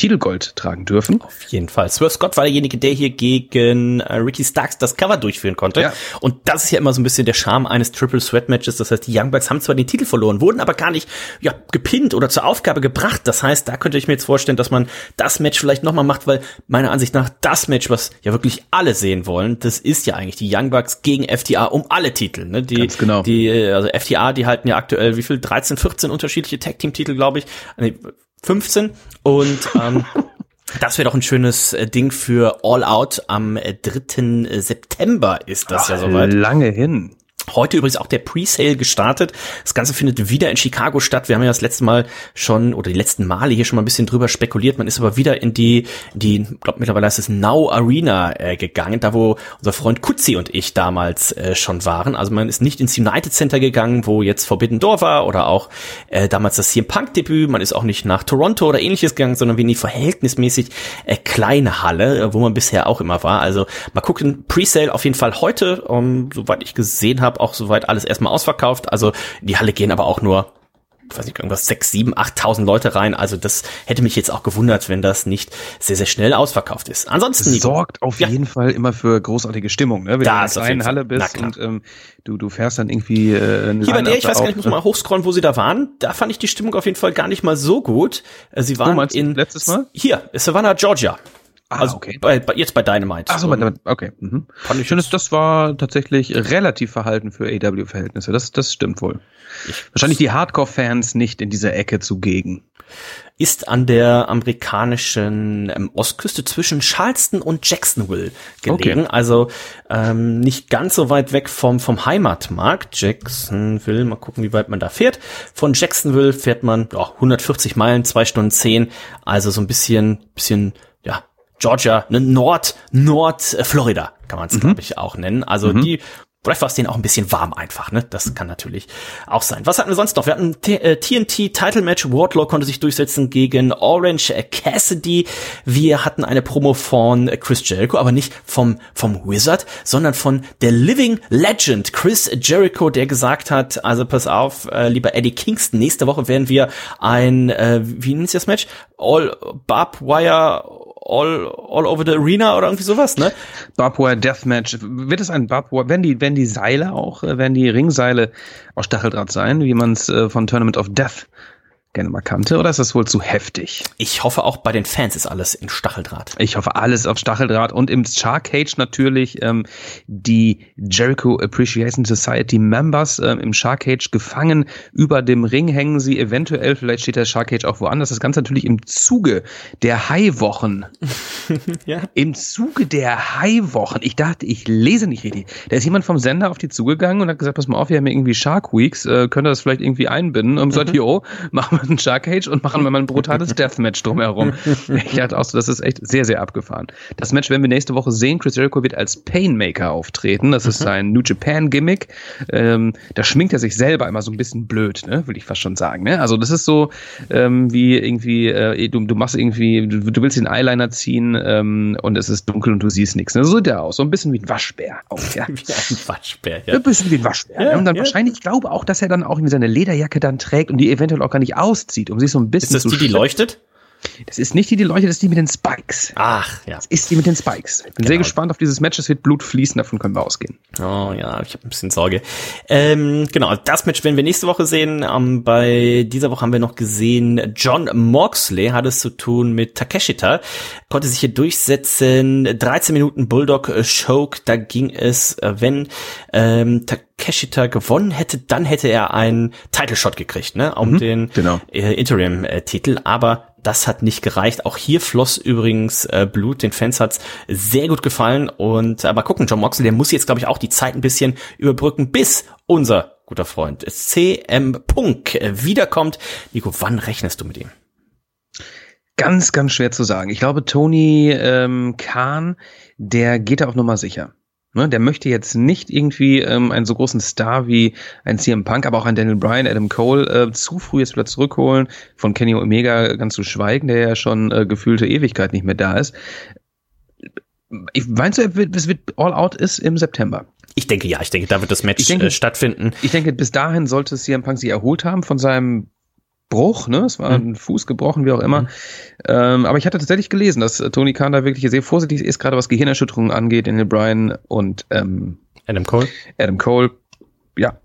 S4: Titelgold tragen dürfen.
S3: Auf jeden Fall. Swerve Scott war derjenige, der hier gegen äh, Ricky Starks das Cover durchführen konnte.
S4: Ja.
S3: Und das ist ja immer so ein bisschen der Charme eines Triple Threat Matches. Das heißt, die Young Bucks haben zwar den Titel verloren, wurden aber gar nicht ja, gepinnt oder zur Aufgabe gebracht. Das heißt, da könnte ich mir jetzt vorstellen, dass man das Match vielleicht nochmal macht, weil meiner Ansicht nach das Match, was ja wirklich alle sehen wollen, das ist ja eigentlich die Young Bucks gegen FTA um alle Titel. Ne? Die,
S4: Ganz genau.
S3: Die, äh, also FTA, die halten ja aktuell wie viel? 13, 14 unterschiedliche Tag Team Titel, glaube ich. Nee, 15. Und ähm, Das wäre doch ein schönes äh, Ding für All Out. Am äh, 3. September ist das ja soweit.
S4: Lange hin.
S3: Heute übrigens auch der Presale gestartet. Das Ganze findet wieder in Chicago statt. Wir haben ja das letzte Mal schon oder die letzten Male hier schon mal ein bisschen drüber spekuliert. Man ist aber wieder in die, die, glaube mittlerweile heißt es Now Arena äh, gegangen, da wo unser Freund Kutzi und ich damals äh, schon waren. Also man ist nicht ins United Center gegangen, wo jetzt Forbidden Door war oder auch äh, damals das CM Punk Debüt. Man ist auch nicht nach Toronto oder ähnliches gegangen, sondern wie in die verhältnismäßig äh, kleine Halle, äh, wo man bisher auch immer war. Also mal gucken. Presale auf jeden Fall heute, um, soweit ich gesehen habe, auch soweit alles erstmal ausverkauft. Also in die Halle gehen aber auch nur, ich weiß nicht, irgendwas sechs, sieben, achttausend Leute rein. Also das hätte mich jetzt auch gewundert, wenn das nicht sehr, sehr schnell ausverkauft ist. Ansonsten, Nico,
S4: sorgt auf
S3: Ja.
S4: jeden Fall immer für großartige Stimmung, ne? Wenn
S3: Das
S4: du in einer Halle bist und ähm, du, du fährst dann irgendwie äh, eine
S3: hier bei der, ich weiß gar nicht,
S4: auf,
S3: muss mal hochscrollen, wo sie da waren. Da fand ich die Stimmung auf jeden Fall gar nicht mal so gut. Äh, Sie waren
S4: du,
S3: in
S4: letztes Mal?
S3: Hier, Savannah, Georgia.
S4: Ah,
S3: also
S4: okay.
S3: bei, bei, jetzt bei Dynamite.
S4: Ach so,
S3: Und
S4: aber- okay. Mhm.
S3: Fand ich
S4: finde, das war tatsächlich relativ verhalten für AW-Verhältnisse. Das, das stimmt wohl. Wahrscheinlich die Hardcore-Fans nicht in dieser Ecke zugegen.
S3: ist an der amerikanischen ähm, Ostküste zwischen Charleston und Jacksonville gelegen. Also ähm, nicht ganz so weit weg vom, vom Heimatmarkt. Jacksonville, mal gucken, wie weit man da fährt. Von Jacksonville fährt man ja, 140 Meilen, zwei Stunden zehn. Also so ein bisschen, bisschen, Georgia, ne, Nord, Nord äh, Florida kann man es, mhm. glaube ich, auch nennen. Also mhm. die Vielleicht war es denen auch ein bisschen warm einfach, ne? Das kann natürlich auch sein. Was hatten wir sonst noch? Wir hatten TNT äh, Title Match. Wardlaw konnte sich durchsetzen gegen Orange Cassidy. Wir hatten eine Promo von Chris Jericho, aber nicht vom, vom Wizard, sondern von der Living Legend Chris Jericho, der gesagt hat, also pass auf, äh, lieber Eddie Kingston, nächste Woche werden wir ein, äh, wie nennt sich das Match? All Barbed Wire all, all over the arena oder irgendwie sowas, ne?
S4: Barbwire Deathmatch. Wird es ein Barbwire, wenn die, wenn die Seile auch, äh, werden die Ringseile aus Stacheldraht sein, wie man es äh, von Tournament of Death gerne mal kannte, oder ist das wohl zu heftig?
S3: Ich hoffe auch bei den Fans ist alles in Stacheldraht.
S4: Ich hoffe alles auf Stacheldraht und im Shark Cage natürlich ähm, die Jericho Appreciation Society Members ähm, im Shark Cage gefangen. Über dem Ring hängen sie eventuell, vielleicht steht der Shark Cage auch woanders. Das Ganze natürlich im Zuge der High-Wochen. ja. Im Zuge der High-Wochen. Ich dachte, ich lese nicht richtig. Da ist jemand vom Sender auf die zugegangen und hat gesagt, pass mal auf, wir haben irgendwie Shark Weeks, äh, könnt ihr das vielleicht irgendwie einbinden? Und gesagt, mhm. jo, machen wir einen Shark Cage und machen wir mal ein brutales Deathmatch drumherum. ich dachte auch so, das ist echt sehr, sehr abgefahren. Das Match werden wir nächste Woche sehen. Chris Jericho wird als Painmaker auftreten. Das ist mhm. sein New Japan Gimmick. Ähm, da schminkt er sich selber immer so ein bisschen blöd, ne? will ich fast schon sagen. Ne? Also das ist so ähm, wie irgendwie, äh, du, du machst irgendwie, du, du willst den Eyeliner ziehen ähm, und es ist dunkel und du siehst nichts. Ne? So sieht er aus. So ein bisschen wie ein Waschbär. Auch, ja. wie ein Waschbär, ja. Ein bisschen wie ein Waschbär. Ja, ne? Und dann ja. wahrscheinlich, ich glaube auch, dass er dann auch seine Lederjacke dann trägt und die eventuell auch gar nicht aus auszieht, um sich so ein bisschen
S3: Ist das die, die leuchtet?
S4: Das ist nicht die, die leuchtet, das ist die mit den Spikes.
S3: Ach, ja.
S4: Das ist die mit den Spikes. Ich bin genau. sehr gespannt auf dieses Match. Es wird Blut fließen, davon können wir ausgehen.
S3: Oh ja, ich habe ein bisschen Sorge. Ähm, genau, das Match werden wir nächste Woche sehen. Ähm, bei dieser Woche haben wir noch gesehen, John Moxley hat es zu tun mit Takeshita. Konnte sich hier durchsetzen. 13 Minuten Bulldog Choke. Da ging es, äh, wenn ähm, Takeshita gewonnen hätte, dann hätte er einen Title Shot gekriegt, ne, um mhm, den genau. äh, Interim-Titel. Aber das hat nicht gereicht. Auch hier floss übrigens äh, Blut. Den Fans hat's sehr gut gefallen. Und aber gucken, John Moxley, der muss jetzt, glaube ich, auch die Zeit ein bisschen überbrücken, bis unser guter Freund CM Punk wiederkommt. Nico, wann rechnest du mit ihm?
S4: Ganz, ganz schwer zu sagen. Ich glaube, Tony ähm, Khan, der geht da auf Nummer sicher. Ne, der möchte jetzt nicht irgendwie ähm, einen so großen Star wie ein CM Punk, aber auch ein Daniel Bryan, Adam Cole äh, zu früh jetzt wieder zurückholen, von Kenny Omega ganz zu schweigen, der ja schon äh, gefühlte Ewigkeit nicht mehr da ist. Ich, meinst du, es wird All Out ist im September?
S3: Ich denke ja, ich denke, da wird das Match denke, äh, stattfinden.
S4: Ich denke, bis dahin sollte CM Punk sich erholt haben von seinem Bruch, ne? Es war ein Fuß gebrochen, wie auch immer. Mhm. Ähm, aber ich hatte tatsächlich gelesen, dass äh, Tony Khan da wirklich sehr vorsichtig ist, gerade was Gehirnerschütterungen angeht, in Bryan und ähm,
S3: Adam Cole.
S4: Adam Cole, ja,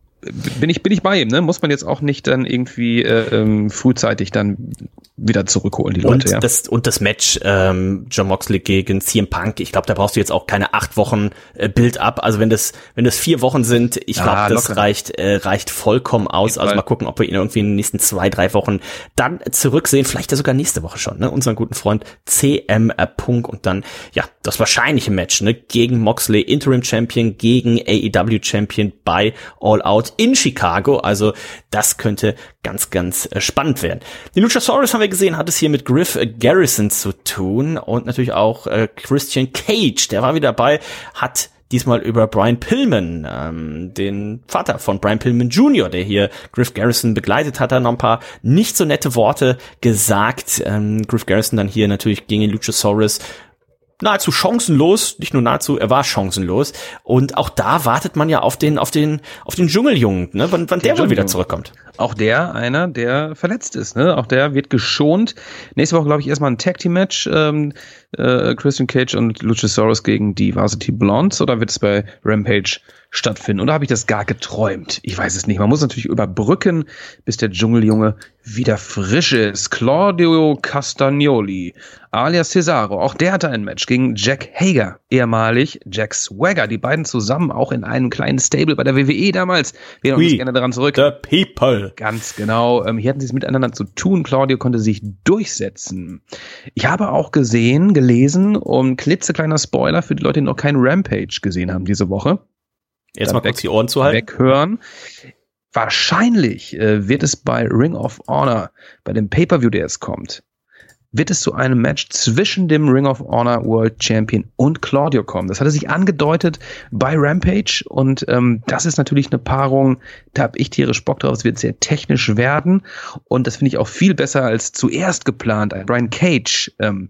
S4: bin ich bin ich bei ihm, ne? Muss man jetzt auch nicht dann irgendwie äh, ähm, frühzeitig dann wieder zurückholen, die Leute.
S3: Und, ja. das, und das Match ähm, John Moxley gegen CM Punk, ich glaube, da brauchst du jetzt auch keine acht Wochen äh, Bild ab. Also wenn das, wenn das vier Wochen sind, ich glaube, ah, das reicht, äh, reicht vollkommen aus. Also mal gucken, ob wir ihn irgendwie in den nächsten zwei, drei Wochen dann zurücksehen. Vielleicht ja sogar nächste Woche schon, ne? Unseren guten Freund CM Punk und dann, ja, das wahrscheinliche Match, ne? Gegen Moxley, Interim Champion, gegen AEW Champion bei All Out in Chicago. Also das könnte ganz, ganz äh, spannend werden. Die Luchasaurus haben wir gesehen, hat es hier mit Griff Garrison zu tun und natürlich auch äh, Christian Cage, der war wieder dabei, hat diesmal über Brian Pillman, ähm, den Vater von Brian Pillman Jr., der hier Griff Garrison begleitet hat, er noch ein paar nicht so nette Worte gesagt. Ähm, Griff Garrison dann hier natürlich gegen Luchasaurus nahezu chancenlos, nicht nur nahezu, er war chancenlos. Und auch da wartet man ja auf den, auf den, auf den Dschungeljungen, ne? wann, wann der wohl wieder zurückkommt.
S4: Auch der, einer, der verletzt ist, ne? Auch der wird geschont. Nächste Woche, glaube ich, erstmal ein Tag Team Match. Ähm, äh, Christian Cage und Luchasaurus gegen die Varsity Blondes oder wird es bei Rampage stattfinden. Oder habe ich das gar geträumt? Ich weiß es nicht. Man muss natürlich überbrücken, bis der Dschungeljunge wieder frisch ist. Claudio Castagnoli, alias Cesaro, auch der hatte ein Match gegen Jack Hager, ehemalig Jack Swagger. Die beiden zusammen auch in einem kleinen Stable bei der WWE damals. Wir erinnern uns gerne daran zurück.
S3: The People.
S4: Ganz genau. Ähm, hier hatten sie es miteinander zu tun. Claudio konnte sich durchsetzen. Ich habe auch gesehen, gelesen, um klitzekleiner Spoiler für die Leute, die noch keinen Rampage gesehen haben diese Woche.
S3: Jetzt mal kurz die Ohren zu halten.
S4: Weghören. Wahrscheinlich äh, wird es bei Ring of Honor, bei dem Pay-Per-View, der es kommt, wird es zu einem Match zwischen dem Ring of Honor World Champion und Claudio kommen. Das hatte sich angedeutet bei Rampage und ähm, das ist natürlich eine Paarung, da habe ich tierisch Bock drauf. Es wird sehr technisch werden und das finde ich auch viel besser als zuerst geplant, Brian Cage ähm,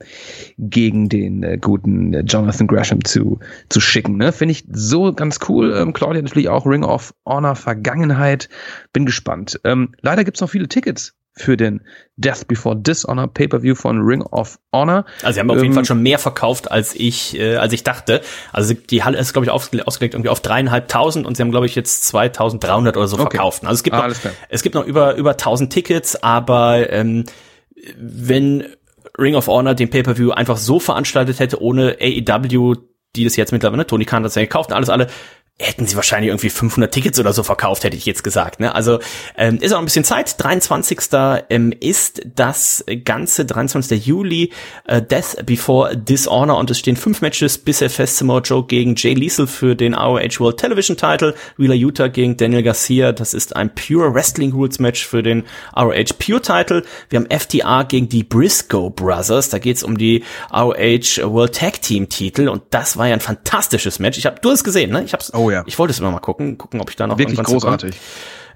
S4: gegen den äh, guten äh, Jonathan Gresham zu, zu schicken. Ne? Finde ich so ganz cool. Ähm, Claudia natürlich auch Ring of Honor Vergangenheit. Bin gespannt. Ähm, leider gibt's noch viele Tickets für den Death Before Dishonor Pay-per-View von Ring of Honor.
S3: Also sie haben auf jeden ähm, Fall schon mehr verkauft als ich äh, als ich dachte. Also die Halle ist glaube ich ausgelegt irgendwie auf dreieinhalbtausend und sie haben glaube ich jetzt 2300 oder so okay. verkauft. Also es gibt ah, noch, es gibt noch über über 1000 Tickets, aber ähm, wenn Ring of Honor den Pay-per-View einfach so veranstaltet hätte ohne AEW die das jetzt mittlerweile, ne? Tony Khan hat es ja gekauft, alles alle, hätten sie wahrscheinlich irgendwie 500 Tickets oder so verkauft, hätte ich jetzt gesagt. Ne? Also ähm, ist auch ein bisschen Zeit. 23. Ähm, ist das ganze 23. Juli äh, Death Before Dishonor und es stehen fünf Matches bisher fest. Samoa Joe gegen Jay Liesel für den ROH World Television Title, Wheeler Utah gegen Daniel Garcia, das ist ein Pure Wrestling Rules Match für den ROH Pure Title. Wir haben FTR gegen die Briscoe Brothers, da geht's um die ROH World Tag Team Titel und das war ja ein fantastisches Match. Ich habe du hast gesehen, ne? Ich hab's
S4: oh Oh ja.
S3: Ich wollte es immer mal gucken, gucken, ob ich da noch
S4: Wirklich großartig.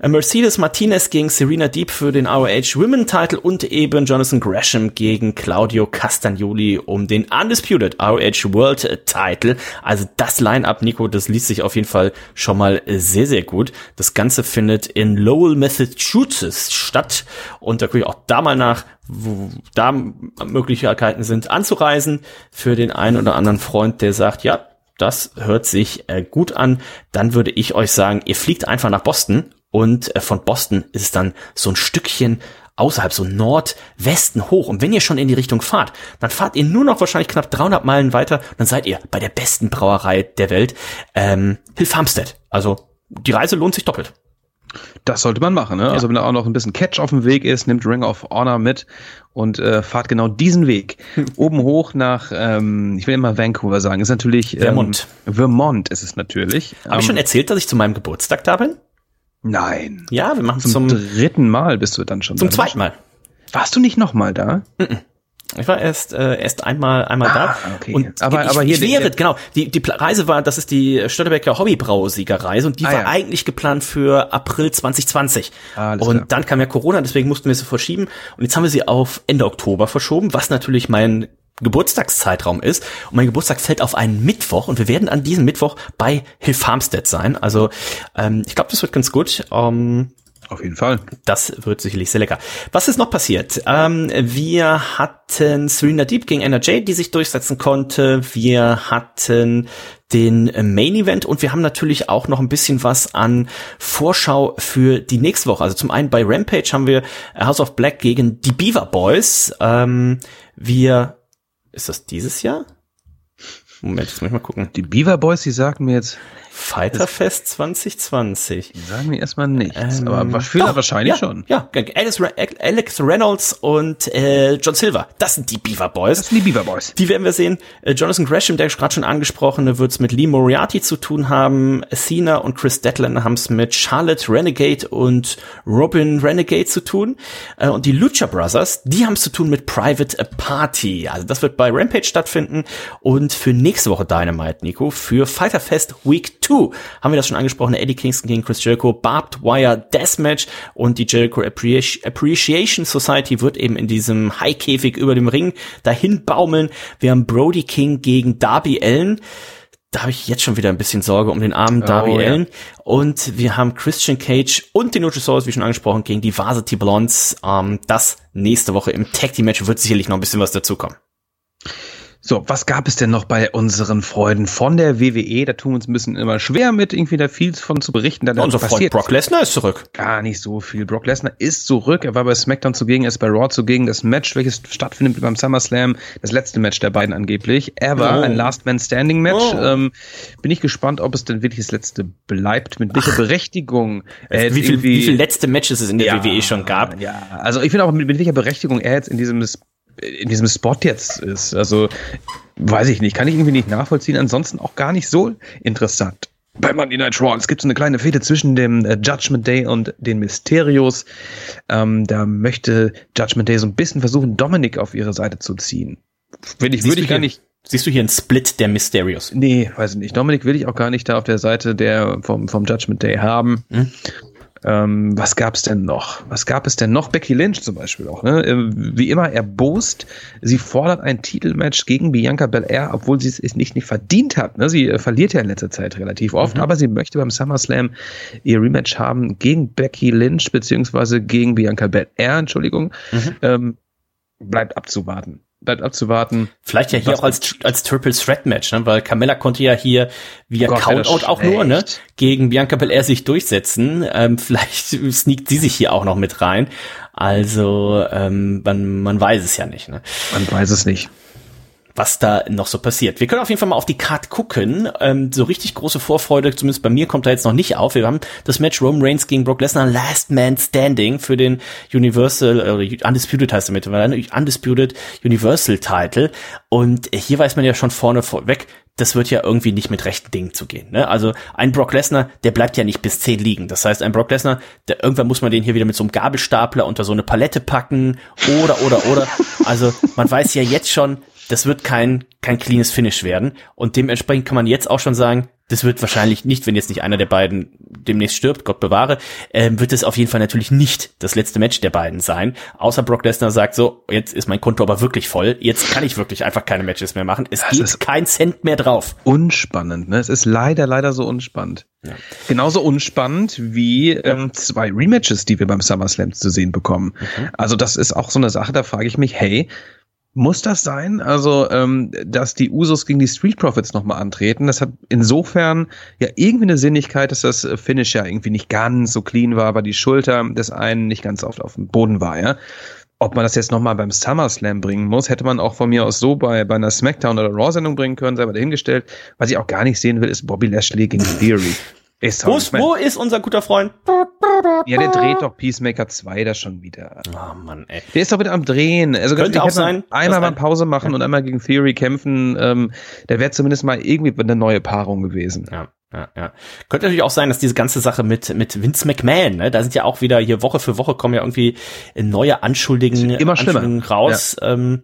S3: Äh, Mercedes Martinez gegen Serena Deep für den ROH Women Title und eben Jonathan Gresham gegen Claudio Castagnoli um den Undisputed ROH World Title. Also das Line-Up, Nico, das liest sich auf jeden Fall schon mal sehr, sehr gut. Das Ganze findet in Lowell, Massachusetts statt und da gucke ich auch da mal nach, wo da Möglichkeiten sind anzureisen für den einen oder anderen Freund, der sagt, ja, das hört sich äh, gut an. Dann würde ich euch sagen, ihr fliegt einfach nach Boston und äh, von Boston ist es dann so ein Stückchen außerhalb, so Nordwesten hoch. Und wenn ihr schon in die Richtung fahrt, dann fahrt ihr nur noch wahrscheinlich knapp 300 Meilen weiter. dann seid ihr bei der besten Brauerei der Welt, ähm, Hilfarmstead. Also die Reise lohnt sich doppelt.
S4: Das sollte man machen. Ne? Ja. Also wenn da auch noch ein bisschen Catch auf dem Weg ist, nimmt Ring of Honor mit und äh, fahrt genau diesen Weg. Oben hoch nach, ähm, ich will immer Vancouver sagen, ist natürlich
S3: ähm, Vermont.
S4: Vermont ist es natürlich.
S3: Habe ähm, ich schon erzählt, dass ich zu meinem Geburtstag da bin?
S4: Nein.
S3: Ja, wir machen
S4: zum, zum dritten Mal bist du dann schon
S3: zum da. Zum zweiten Mal.
S4: Warst du nicht noch mal da? Mm -mm.
S3: Ich war erst äh, erst einmal einmal ah,
S4: da. Okay.
S3: Und
S4: aber
S3: ich,
S4: aber hier
S3: ich wäre genau die die Reise war das ist die Störtebecker Hobbybrausiegerreise und die ah, war ja. eigentlich geplant für April 2020. Alles und klar. dann kam ja Corona, deswegen mussten wir sie verschieben und jetzt haben wir sie auf Ende Oktober verschoben, was natürlich mein Geburtstagszeitraum ist. Und mein Geburtstag fällt auf einen Mittwoch und wir werden an diesem Mittwoch bei Hill Farmstead sein. Also ähm, ich glaube, das wird ganz gut. Ähm,
S4: auf jeden Fall.
S3: Das wird sicherlich sehr lecker. Was ist noch passiert? Ähm, wir hatten Serena Deep gegen NRJ, die sich durchsetzen konnte. Wir hatten den Main Event und wir haben natürlich auch noch ein bisschen was an Vorschau für die nächste Woche. Also zum einen bei Rampage haben wir House of Black gegen die Beaver Boys. Ähm, wir, ist das dieses Jahr? Moment, jetzt muss ich mal gucken.
S4: Die Beaver Boys, die sagten mir jetzt.
S3: Fighterfest 2020.
S4: Die sagen mir erstmal nichts, ähm, aber was doch, wahrscheinlich
S3: ja,
S4: schon.
S3: Ja, Alex, Alex Reynolds und äh, John Silver, das sind die Beaver Boys.
S4: Das sind die Beaver Boys.
S3: Die werden wir sehen. Äh, Jonathan Gresham, der gerade schon angesprochene, wird es mit Lee Moriarty zu tun haben. Cena und Chris Detlin haben es mit Charlotte Renegade und Robin Renegade zu tun. Äh, und die Lucha Brothers, die haben es zu tun mit Private Party. Also das wird bei Rampage stattfinden und für nächste Woche Dynamite, Nico, für Fighterfest Week 2 haben wir das schon angesprochen, Eddie Kingston gegen Chris Jericho, Barbed Wire Deathmatch und die Jericho Appreciation Society wird eben in diesem High-Käfig über dem Ring dahin baumeln. Wir haben Brody King gegen Darby Allen. Da habe ich jetzt schon wieder ein bisschen Sorge um den armen Darby oh, Allen. Ja. Und wir haben Christian Cage und den Luchasaurus, wie schon angesprochen, gegen die Varsity Blondes. Ähm, das nächste Woche im Tag Team Match wird sicherlich noch ein bisschen was dazukommen.
S4: So, was gab es denn noch bei unseren Freunden von der WWE? Da tun wir uns ein bisschen immer schwer mit, irgendwie da viel von zu berichten. Da
S3: Unser Freund Brock Lesnar ist zurück.
S4: Gar nicht so viel. Brock Lesnar ist zurück. Er war bei SmackDown zugegen, er ist bei Raw zugegen. Das Match, welches stattfindet beim SummerSlam, das letzte Match der beiden angeblich. Er war oh. ein Last Man Standing Match. Oh. Ähm, bin ich gespannt, ob es denn wirklich das letzte bleibt. Mit welcher Ach. Berechtigung.
S3: Er wie, viel, wie viel letzte Matches es in der ja, WWE schon gab.
S4: Ja, also ich finde auch, mit, mit welcher Berechtigung er jetzt in diesem in diesem Spot jetzt ist. Also weiß ich nicht, kann ich irgendwie nicht nachvollziehen. Ansonsten auch gar nicht so interessant. bei Monday Night Raw. Es gibt so eine kleine Fehde zwischen dem äh, Judgment Day und den Mysterios. Ähm, da möchte Judgment Day so ein bisschen versuchen, Dominik auf ihre Seite zu ziehen. Will ich, würde ich gar nicht.
S3: Siehst du hier einen Split der Mysterios?
S4: Nee, weiß ich nicht. Dominik will ich auch gar nicht da auf der Seite der vom, vom Judgment Day haben. Hm? Ähm, was gab's denn noch? Was gab es denn noch? Becky Lynch zum Beispiel auch. Ne? Äh, wie immer erbost. Sie fordert ein Titelmatch gegen Bianca Belair, obwohl sie es nicht, nicht verdient hat. Ne? Sie äh, verliert ja in letzter Zeit relativ oft, mhm. aber sie möchte beim SummerSlam ihr Rematch haben gegen Becky Lynch beziehungsweise gegen Bianca Belair. Entschuldigung. Mhm. Ähm, bleibt abzuwarten bleibt abzuwarten.
S3: Vielleicht ja hier auch als, als Triple Threat Match, ne? weil Carmella konnte ja hier via Gott, Countout auch nur ne gegen Bianca Belair sich durchsetzen. Ähm, vielleicht sneakt sie sich hier auch noch mit rein. Also ähm, man, man weiß es ja nicht. Ne?
S4: Man weiß es nicht
S3: was da noch so passiert. Wir können auf jeden Fall mal auf die Card gucken. Ähm, so richtig große Vorfreude, zumindest bei mir, kommt da jetzt noch nicht auf. Wir haben das Match Roman Reigns gegen Brock Lesnar Last Man Standing für den Universal, äh, Undisputed heißt er mittlerweile, Undisputed Universal Title. Und hier weiß man ja schon vorne vorweg, das wird ja irgendwie nicht mit rechten Dingen zu gehen. Ne? Also ein Brock Lesnar, der bleibt ja nicht bis zehn liegen. Das heißt, ein Brock Lesnar, der, irgendwann muss man den hier wieder mit so einem Gabelstapler unter so eine Palette packen oder, oder, oder. Also man weiß ja jetzt schon, das wird kein, kein cleanes Finish werden. Und dementsprechend kann man jetzt auch schon sagen, das wird wahrscheinlich nicht, wenn jetzt nicht einer der beiden demnächst stirbt, Gott bewahre, äh, wird es auf jeden Fall natürlich nicht das letzte Match der beiden sein. Außer Brock Lesnar sagt so, jetzt ist mein Konto aber wirklich voll, jetzt kann ich wirklich einfach keine Matches mehr machen. Es das geht kein Cent mehr drauf.
S4: Unspannend, ne? Es ist leider, leider so unspannend. Ja. Genauso unspannend wie ähm, zwei Rematches, die wir beim SummerSlam zu sehen bekommen. Mhm. Also das ist auch so eine Sache, da frage ich mich, hey, muss das sein? Also, ähm, dass die Usos gegen die Street Profits nochmal antreten, das hat insofern ja irgendwie eine Sinnigkeit, dass das Finish ja irgendwie nicht ganz so clean war, aber die Schulter des einen nicht ganz oft auf dem Boden war, ja. Ob man das jetzt nochmal beim SummerSlam bringen muss, hätte man auch von mir aus so bei, bei einer SmackDown oder Raw-Sendung bringen können, selber dahingestellt. Was ich auch gar nicht sehen will, ist Bobby Lashley gegen Theory.
S3: Ist wo, ist, wo ist unser guter Freund?
S4: Ja, der dreht doch Peacemaker 2 da schon wieder.
S3: Oh Mann, ey.
S4: Der ist doch wieder am Drehen. Also
S3: Könnte auch sein.
S4: Einmal mal Pause machen ja. und einmal gegen Theory kämpfen. Ähm, der wäre zumindest mal irgendwie eine neue Paarung gewesen.
S3: Ja. Ja, ja. Könnte natürlich auch sein, dass diese ganze Sache mit, mit Vince McMahon, ne, da sind ja auch wieder hier Woche für Woche kommen ja irgendwie neue Anschuldigungen,
S4: immer Anschuldigungen
S3: raus. Ja. Ähm,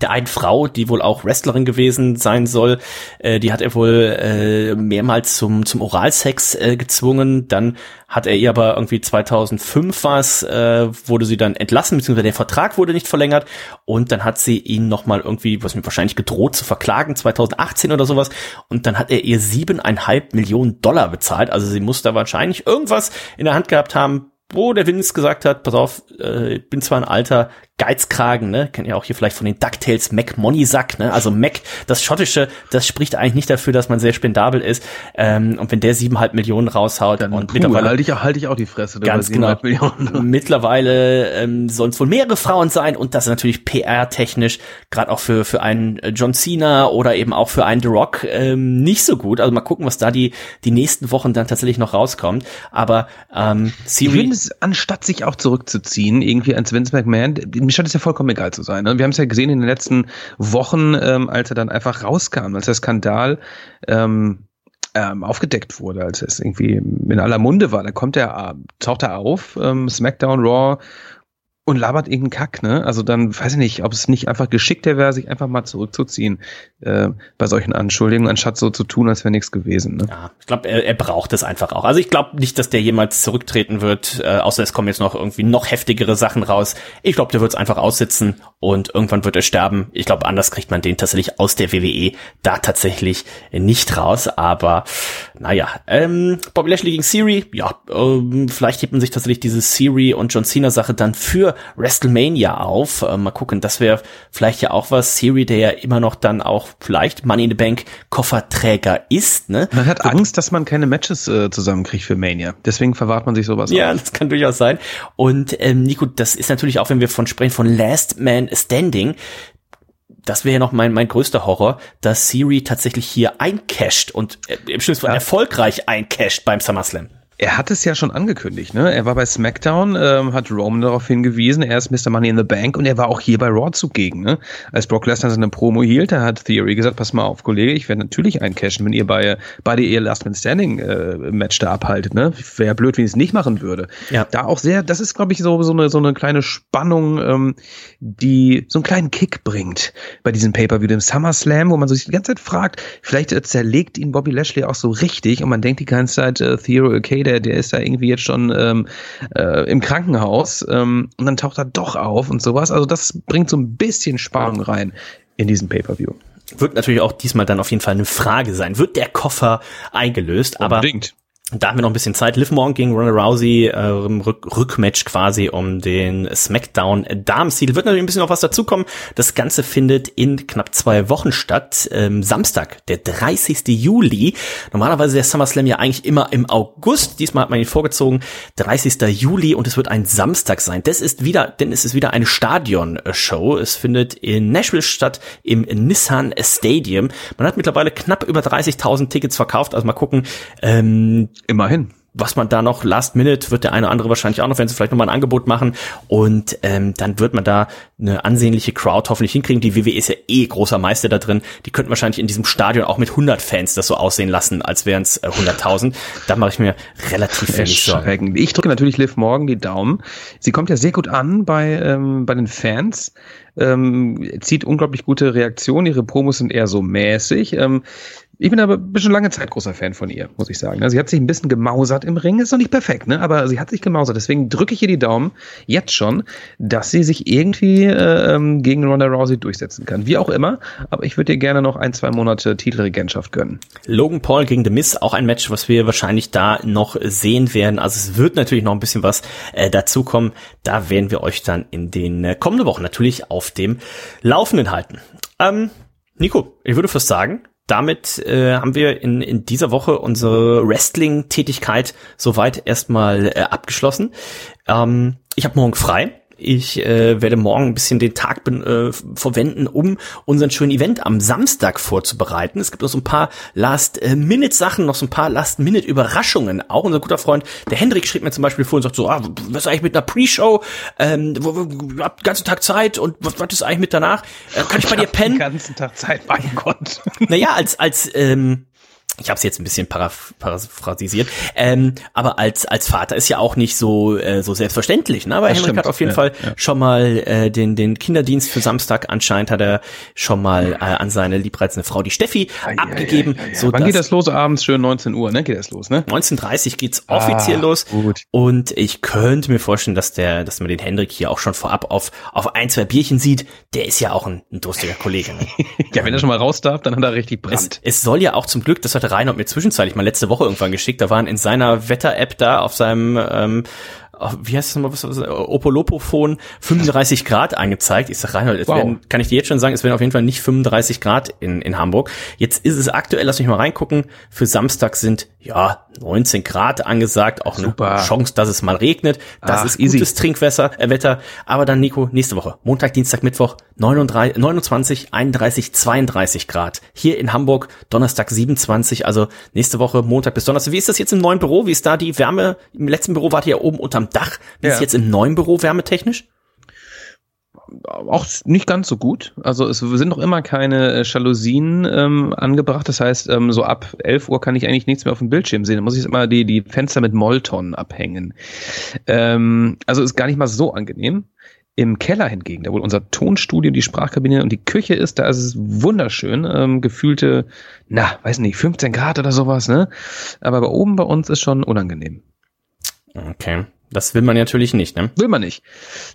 S3: der einen Frau, die wohl auch Wrestlerin gewesen sein soll, äh, die hat er wohl äh, mehrmals zum zum Oralsex äh, gezwungen. Dann hat er ihr aber irgendwie 2005 was, äh, wurde sie dann entlassen, beziehungsweise der Vertrag wurde nicht verlängert und dann hat sie ihn nochmal irgendwie, was mir wahrscheinlich gedroht zu verklagen, 2018 oder sowas und dann hat er ihr siebeneinhalb Millionen Dollar bezahlt. Also sie muss da wahrscheinlich irgendwas in der Hand gehabt haben, wo der Vince gesagt hat, pass auf, äh, bin zwar ein alter Geizkragen, ne? Kennt ihr auch hier vielleicht von den DuckTales Mac Money Sack, ne? Also Mac, das Schottische, das spricht eigentlich nicht dafür, dass man sehr spendabel ist. Ähm, und wenn der siebeneinhalb Millionen raushaut
S4: Dann
S3: und
S4: puh, mittlerweile halte ich, halt ich auch die Fresse.
S3: Ganz genau. Millionen. Mittlerweile ähm, sollen es wohl mehrere Frauen sein und das ist natürlich PR-technisch, gerade auch für für einen John Cena oder eben auch für einen The Rock ähm, nicht so gut. Also mal gucken, was da die die nächsten Wochen dann tatsächlich noch rauskommt. Aber ähm,
S4: Siri, ich finde es, anstatt sich auch zurückzuziehen, irgendwie als Vince McMahon scheint es ja vollkommen egal zu sein. Ne? Wir haben es ja gesehen in den letzten Wochen, ähm, als er dann einfach rauskam, als der Skandal ähm, ähm, aufgedeckt wurde, als es irgendwie in aller Munde war. Da kommt er, äh, taucht er auf, ähm, SmackDown, Raw und labert irgendeinen Kack, ne? Also dann weiß ich nicht, ob es nicht einfach geschickter wäre, sich einfach mal zurückzuziehen äh, bei solchen Anschuldigungen, anstatt so zu tun, als wäre nichts gewesen. Ne?
S3: Ja, ich glaube, er, er braucht es einfach auch. Also ich glaube nicht, dass der jemals zurücktreten wird, äh, außer es kommen jetzt noch irgendwie noch heftigere Sachen raus. Ich glaube, der wird es einfach aussitzen und irgendwann wird er sterben. Ich glaube, anders kriegt man den tatsächlich aus der WWE da tatsächlich nicht raus. Aber naja, ähm, Bobby Lashley gegen Siri, ja, ähm, vielleicht hebt man sich tatsächlich diese Siri und John Cena Sache dann für WrestleMania auf. Äh, mal gucken, das wäre vielleicht ja auch was. Siri, der ja immer noch dann auch vielleicht Money in the Bank Kofferträger ist. Ne?
S4: Man hat Angst, dass man keine Matches äh, zusammenkriegt für Mania. Deswegen verwahrt man sich sowas.
S3: Ja, auf. das kann durchaus sein. Und ähm, Nico, das ist natürlich auch, wenn wir von sprechen von Last Man Standing, das wäre ja noch mein, mein größter Horror, dass Siri tatsächlich hier eincasht und äh, im schlimmsten Fall ja. erfolgreich eincasht beim SummerSlam.
S4: Er hat es ja schon angekündigt, ne? Er war bei SmackDown, ähm, hat Roman darauf hingewiesen, er ist Mr. Money in the Bank und er war auch hier bei Raw zugegen, ne? Als Brock Lesnar seine Promo hielt, da hat Theory gesagt, pass mal auf, Kollege, ich werde natürlich eincashen, wenn ihr bei beide ihr Last Man Standing äh, Match da abhaltet, ne? Wäre ja blöd, wenn ich es nicht machen würde. Ja. Da auch sehr, das ist, glaube ich, so, so eine, so eine kleine Spannung, ähm, die so einen kleinen Kick bringt bei diesem Pay-Per-View, dem SummerSlam, wo man sich die ganze Zeit fragt, vielleicht äh, zerlegt ihn Bobby Lashley auch so richtig und man denkt die ganze Zeit, äh, Theory, okay, der, der ist da irgendwie jetzt schon ähm, äh, im Krankenhaus ähm, und dann taucht er doch auf und sowas. Also das bringt so ein bisschen Spannung rein in diesen Pay-Per-View.
S3: Wird natürlich auch diesmal dann auf jeden Fall eine Frage sein. Wird der Koffer eingelöst? Unbedingt. Aber da haben wir noch ein bisschen Zeit. Liv Morgan gegen Ronda Rousey, äh, Rück Rückmatch quasi um den SmackDown Damenstitel. Wird natürlich ein bisschen noch was dazukommen. Das Ganze findet in knapp zwei Wochen statt. Ähm, Samstag, der 30. Juli. Normalerweise der SummerSlam ja eigentlich immer im August. Diesmal hat man ihn vorgezogen. 30. Juli und es wird ein Samstag sein. Das ist wieder, denn es ist wieder eine Stadion-Show. Es findet in Nashville statt, im Nissan Stadium. Man hat mittlerweile knapp über 30.000 Tickets verkauft. Also mal gucken, ähm,
S4: Immerhin
S3: was man da noch last minute wird der eine oder andere wahrscheinlich auch noch, wenn sie vielleicht nochmal ein Angebot machen und ähm, dann wird man da eine ansehnliche Crowd hoffentlich hinkriegen. Die WWE ist ja eh großer Meister da drin. Die könnten wahrscheinlich in diesem Stadion auch mit 100 Fans das so aussehen lassen, als wären es äh, 100.000. Da mache ich mir relativ wenig Sorgen.
S4: Ich drücke natürlich Liv Morgan die Daumen. Sie kommt ja sehr gut an bei ähm, bei den Fans ähm, zieht unglaublich gute Reaktionen. Ihre Promos sind eher so mäßig. Ähm, ich bin aber schon lange Zeit großer Fan von ihr, muss ich sagen. Sie hat sich ein bisschen gemausert im Ring, ist noch nicht perfekt, ne? Aber sie hat sich gemausert. Deswegen drücke ich ihr die Daumen jetzt schon, dass sie sich irgendwie äh, ähm, gegen Ronda Rousey durchsetzen kann. Wie auch immer. Aber ich würde ihr gerne noch ein, zwei Monate Titelregentschaft gönnen.
S3: Logan Paul gegen The Miz, auch ein Match, was wir wahrscheinlich da noch sehen werden. Also es wird natürlich noch ein bisschen was äh, dazukommen. Da werden wir euch dann in den äh, kommenden Wochen natürlich auf dem Laufenden halten. Ähm, Nico, ich würde fast sagen, damit äh, haben wir in, in dieser Woche unsere Wrestling-Tätigkeit soweit erstmal äh, abgeschlossen. Ähm, ich habe morgen frei. Ich äh, werde morgen ein bisschen den Tag äh, verwenden, um unseren schönen Event am Samstag vorzubereiten. Es gibt noch so ein paar Last-Minute-Sachen, noch so ein paar Last-Minute-Überraschungen. Auch unser guter Freund, der Hendrik, schrieb mir zum Beispiel vor und sagt so, ah, was ist eigentlich mit einer Pre-Show? Ähm, wo, wo, wo, hab den ganzen Tag Zeit und was, was ist eigentlich mit danach? Äh, kann ich, ich bei dir pennen?
S4: Den ganzen Tag Zeit, mein Gott.
S3: Naja, als, als ähm, ich habe es jetzt ein bisschen paraphrasisiert, ähm, aber als als Vater ist ja auch nicht so äh, so selbstverständlich. Ne? Aber das Henrik stimmt. hat auf jeden ja, Fall ja. schon mal äh, den den Kinderdienst für Samstag anscheinend hat er schon mal äh, an seine liebreizende Frau die Steffi ja, abgegeben.
S4: So Wann geht das los abends? Schön 19 Uhr, ne? Geht das los, ne?
S3: 19:30 geht's offiziell ah, los. Gut. Und ich könnte mir vorstellen, dass der, dass man den Hendrik hier auch schon vorab auf auf ein zwei Bierchen sieht. Der ist ja auch ein, ein durstiger Kollege. Ne?
S4: ja, wenn er schon mal raus darf, dann hat er richtig Brand.
S3: Es, es soll ja auch zum Glück, das hat hatte Reinhold mir zwischenzeitlich mal letzte Woche irgendwann geschickt. Da waren in seiner Wetter-App da auf seinem ähm, wie heißt das nochmal, was, was Opolopophon 35 Grad angezeigt. Ich sag Reinhold, wow. werden, kann ich dir jetzt schon sagen, es werden auf jeden Fall nicht 35 Grad in, in Hamburg. Jetzt ist es aktuell, lass mich mal reingucken, für Samstag sind ja 19 Grad angesagt, auch Super. eine Chance, dass es mal regnet. Das Ach, ist gutes easy. Trinkwasser, äh, Wetter. Aber dann Nico, nächste Woche, Montag, Dienstag, Mittwoch 39, 29, 31, 32 Grad. Hier in Hamburg Donnerstag 27, also nächste Woche Montag bis Donnerstag. Wie ist das jetzt im neuen Büro? Wie ist da die Wärme? Im letzten Büro wart ihr ja oben unterm Dach. Wie ja. ist jetzt im neuen Büro wärmetechnisch?
S4: auch nicht ganz so gut. Also es sind noch immer keine äh, Jalousien ähm, angebracht. Das heißt, ähm, so ab 11 Uhr kann ich eigentlich nichts mehr auf dem Bildschirm sehen. Da muss ich immer die, die Fenster mit Molton abhängen. Ähm, also ist gar nicht mal so angenehm. Im Keller hingegen, da wo unser Tonstudio, die Sprachkabine und die Küche ist, da ist es wunderschön. Ähm, gefühlte, na, weiß nicht, 15 Grad oder sowas, ne? Aber bei oben bei uns ist schon unangenehm.
S3: Okay. Das will man natürlich nicht, ne?
S4: Will man nicht.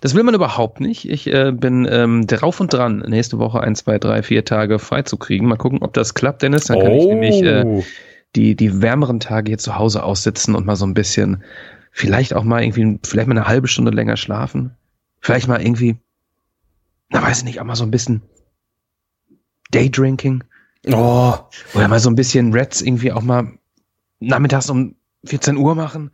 S4: Das will man überhaupt nicht. Ich äh, bin ähm, drauf und dran, nächste Woche ein, zwei, drei, vier Tage frei zu kriegen. Mal gucken, ob das klappt, Dennis. Dann kann oh. ich nämlich äh, die, die wärmeren Tage hier zu Hause aussitzen und mal so ein bisschen, vielleicht auch mal irgendwie, vielleicht mal eine halbe Stunde länger schlafen. Vielleicht mal irgendwie, na weiß ich nicht, auch mal so ein bisschen Daydrinking. Oh. Oder mal so ein bisschen Reds irgendwie auch mal nachmittags um 14 Uhr machen.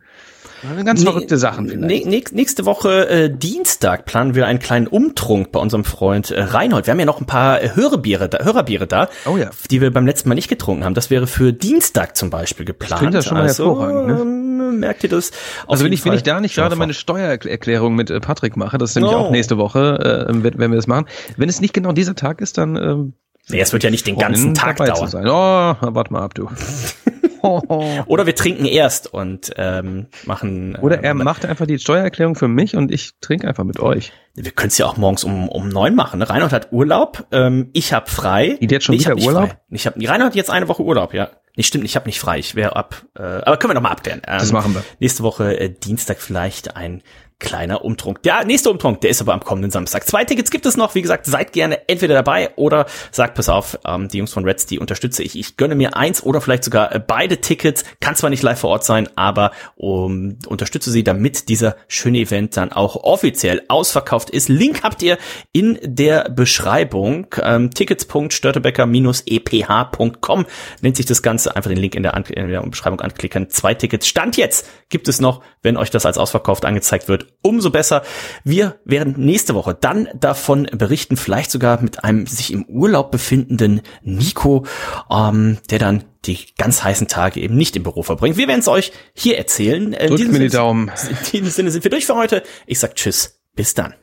S4: Ganz verrückte Sachen
S3: vielleicht. nächste Woche äh, Dienstag planen wir einen kleinen Umtrunk bei unserem Freund äh, Reinhold. Wir haben ja noch ein paar äh, Hörerbiere da, Hörerbiere da, oh ja. die wir beim letzten Mal nicht getrunken haben. Das wäre für Dienstag zum Beispiel geplant. Das
S4: klingt ja schon mal also, hervorragend, ne?
S3: dann merkt ihr das.
S4: Also wenn ich, wenn ich da nicht gerade meine Steuererklärung mit äh, Patrick mache, das ist nämlich oh. auch nächste Woche, äh, wenn, wenn wir das machen. Wenn es nicht genau dieser Tag ist, dann ähm,
S3: Nee, es wird ja nicht den ganzen Tag dauern.
S4: Oh, warte mal ab, du.
S3: Oder wir trinken erst und ähm, machen.
S4: Äh, Oder er macht einfach die Steuererklärung für mich und ich trinke einfach mit euch.
S3: Wir können es ja auch morgens um, um neun machen. Ne? Reinhold hat Urlaub, ähm, ich habe frei.
S4: Die hat schon nee, wieder Urlaub?
S3: Frei. Ich hab, Reinhold hat jetzt eine Woche Urlaub, ja. Nee, stimmt, ich habe nicht frei. Ich wäre ab. Äh, aber können wir noch mal abklären.
S4: Ähm, das machen wir.
S3: Nächste Woche äh, Dienstag vielleicht ein kleiner Umtrunk. Der nächste Umtrunk, der ist aber am kommenden Samstag. Zwei Tickets gibt es noch. Wie gesagt, seid gerne entweder dabei oder sagt, pass auf, ähm, die Jungs von Reds, die unterstütze ich. Ich gönne mir eins oder vielleicht sogar äh, beide Tickets. Kann zwar nicht live vor Ort sein, aber um, unterstütze sie, damit dieser schöne Event dann auch offiziell ausverkauft ist. Link habt ihr in der Beschreibung. Ähm, Tickets.störtebecker-eph.com nennt sich das Ganze. Einfach den Link in der, An in der Beschreibung anklicken. Zwei Tickets. Stand jetzt gibt es noch, wenn euch das als ausverkauft angezeigt wird umso besser. Wir werden nächste Woche dann davon berichten, vielleicht sogar mit einem sich im Urlaub befindenden Nico, ähm, der dann die ganz heißen Tage eben nicht im Büro verbringt. Wir werden es euch hier erzählen.
S4: Äh, Drückt mir die Daumen.
S3: In diesem Sinne sind wir durch für heute. Ich sag Tschüss. Bis dann.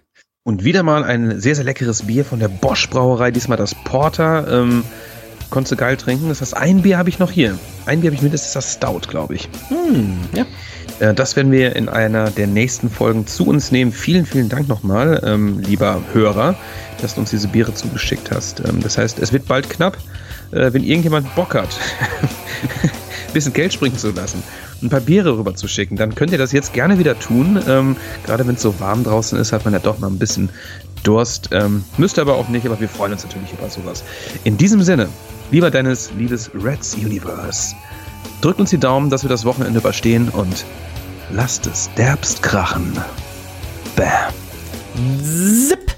S4: Und wieder mal ein sehr, sehr leckeres Bier von der Bosch Brauerei, diesmal das Porter. Ähm, konntest du geil trinken. Das heißt, ein Bier habe ich noch hier. Ein Bier habe ich ist das Stout, glaube ich.
S3: Hm, ja.
S4: Äh, das werden wir in einer der nächsten Folgen zu uns nehmen. Vielen, vielen Dank nochmal, ähm, lieber Hörer, dass du uns diese Biere zugeschickt hast. Ähm, das heißt, es wird bald knapp, äh, wenn irgendjemand Bock hat, ein bisschen Geld springen zu lassen, ein paar Biere rüber zu schicken, dann könnt ihr das jetzt gerne wieder tun. Ähm, gerade wenn es so warm draußen ist, hat man ja doch mal ein bisschen Durst. Ähm, müsst aber auch nicht, aber wir freuen uns natürlich über sowas. In diesem Sinne, lieber Dennis, liebes Reds Universe. Drückt uns die Daumen, dass wir das Wochenende überstehen und lasst es derbst krachen. Bam. Zip.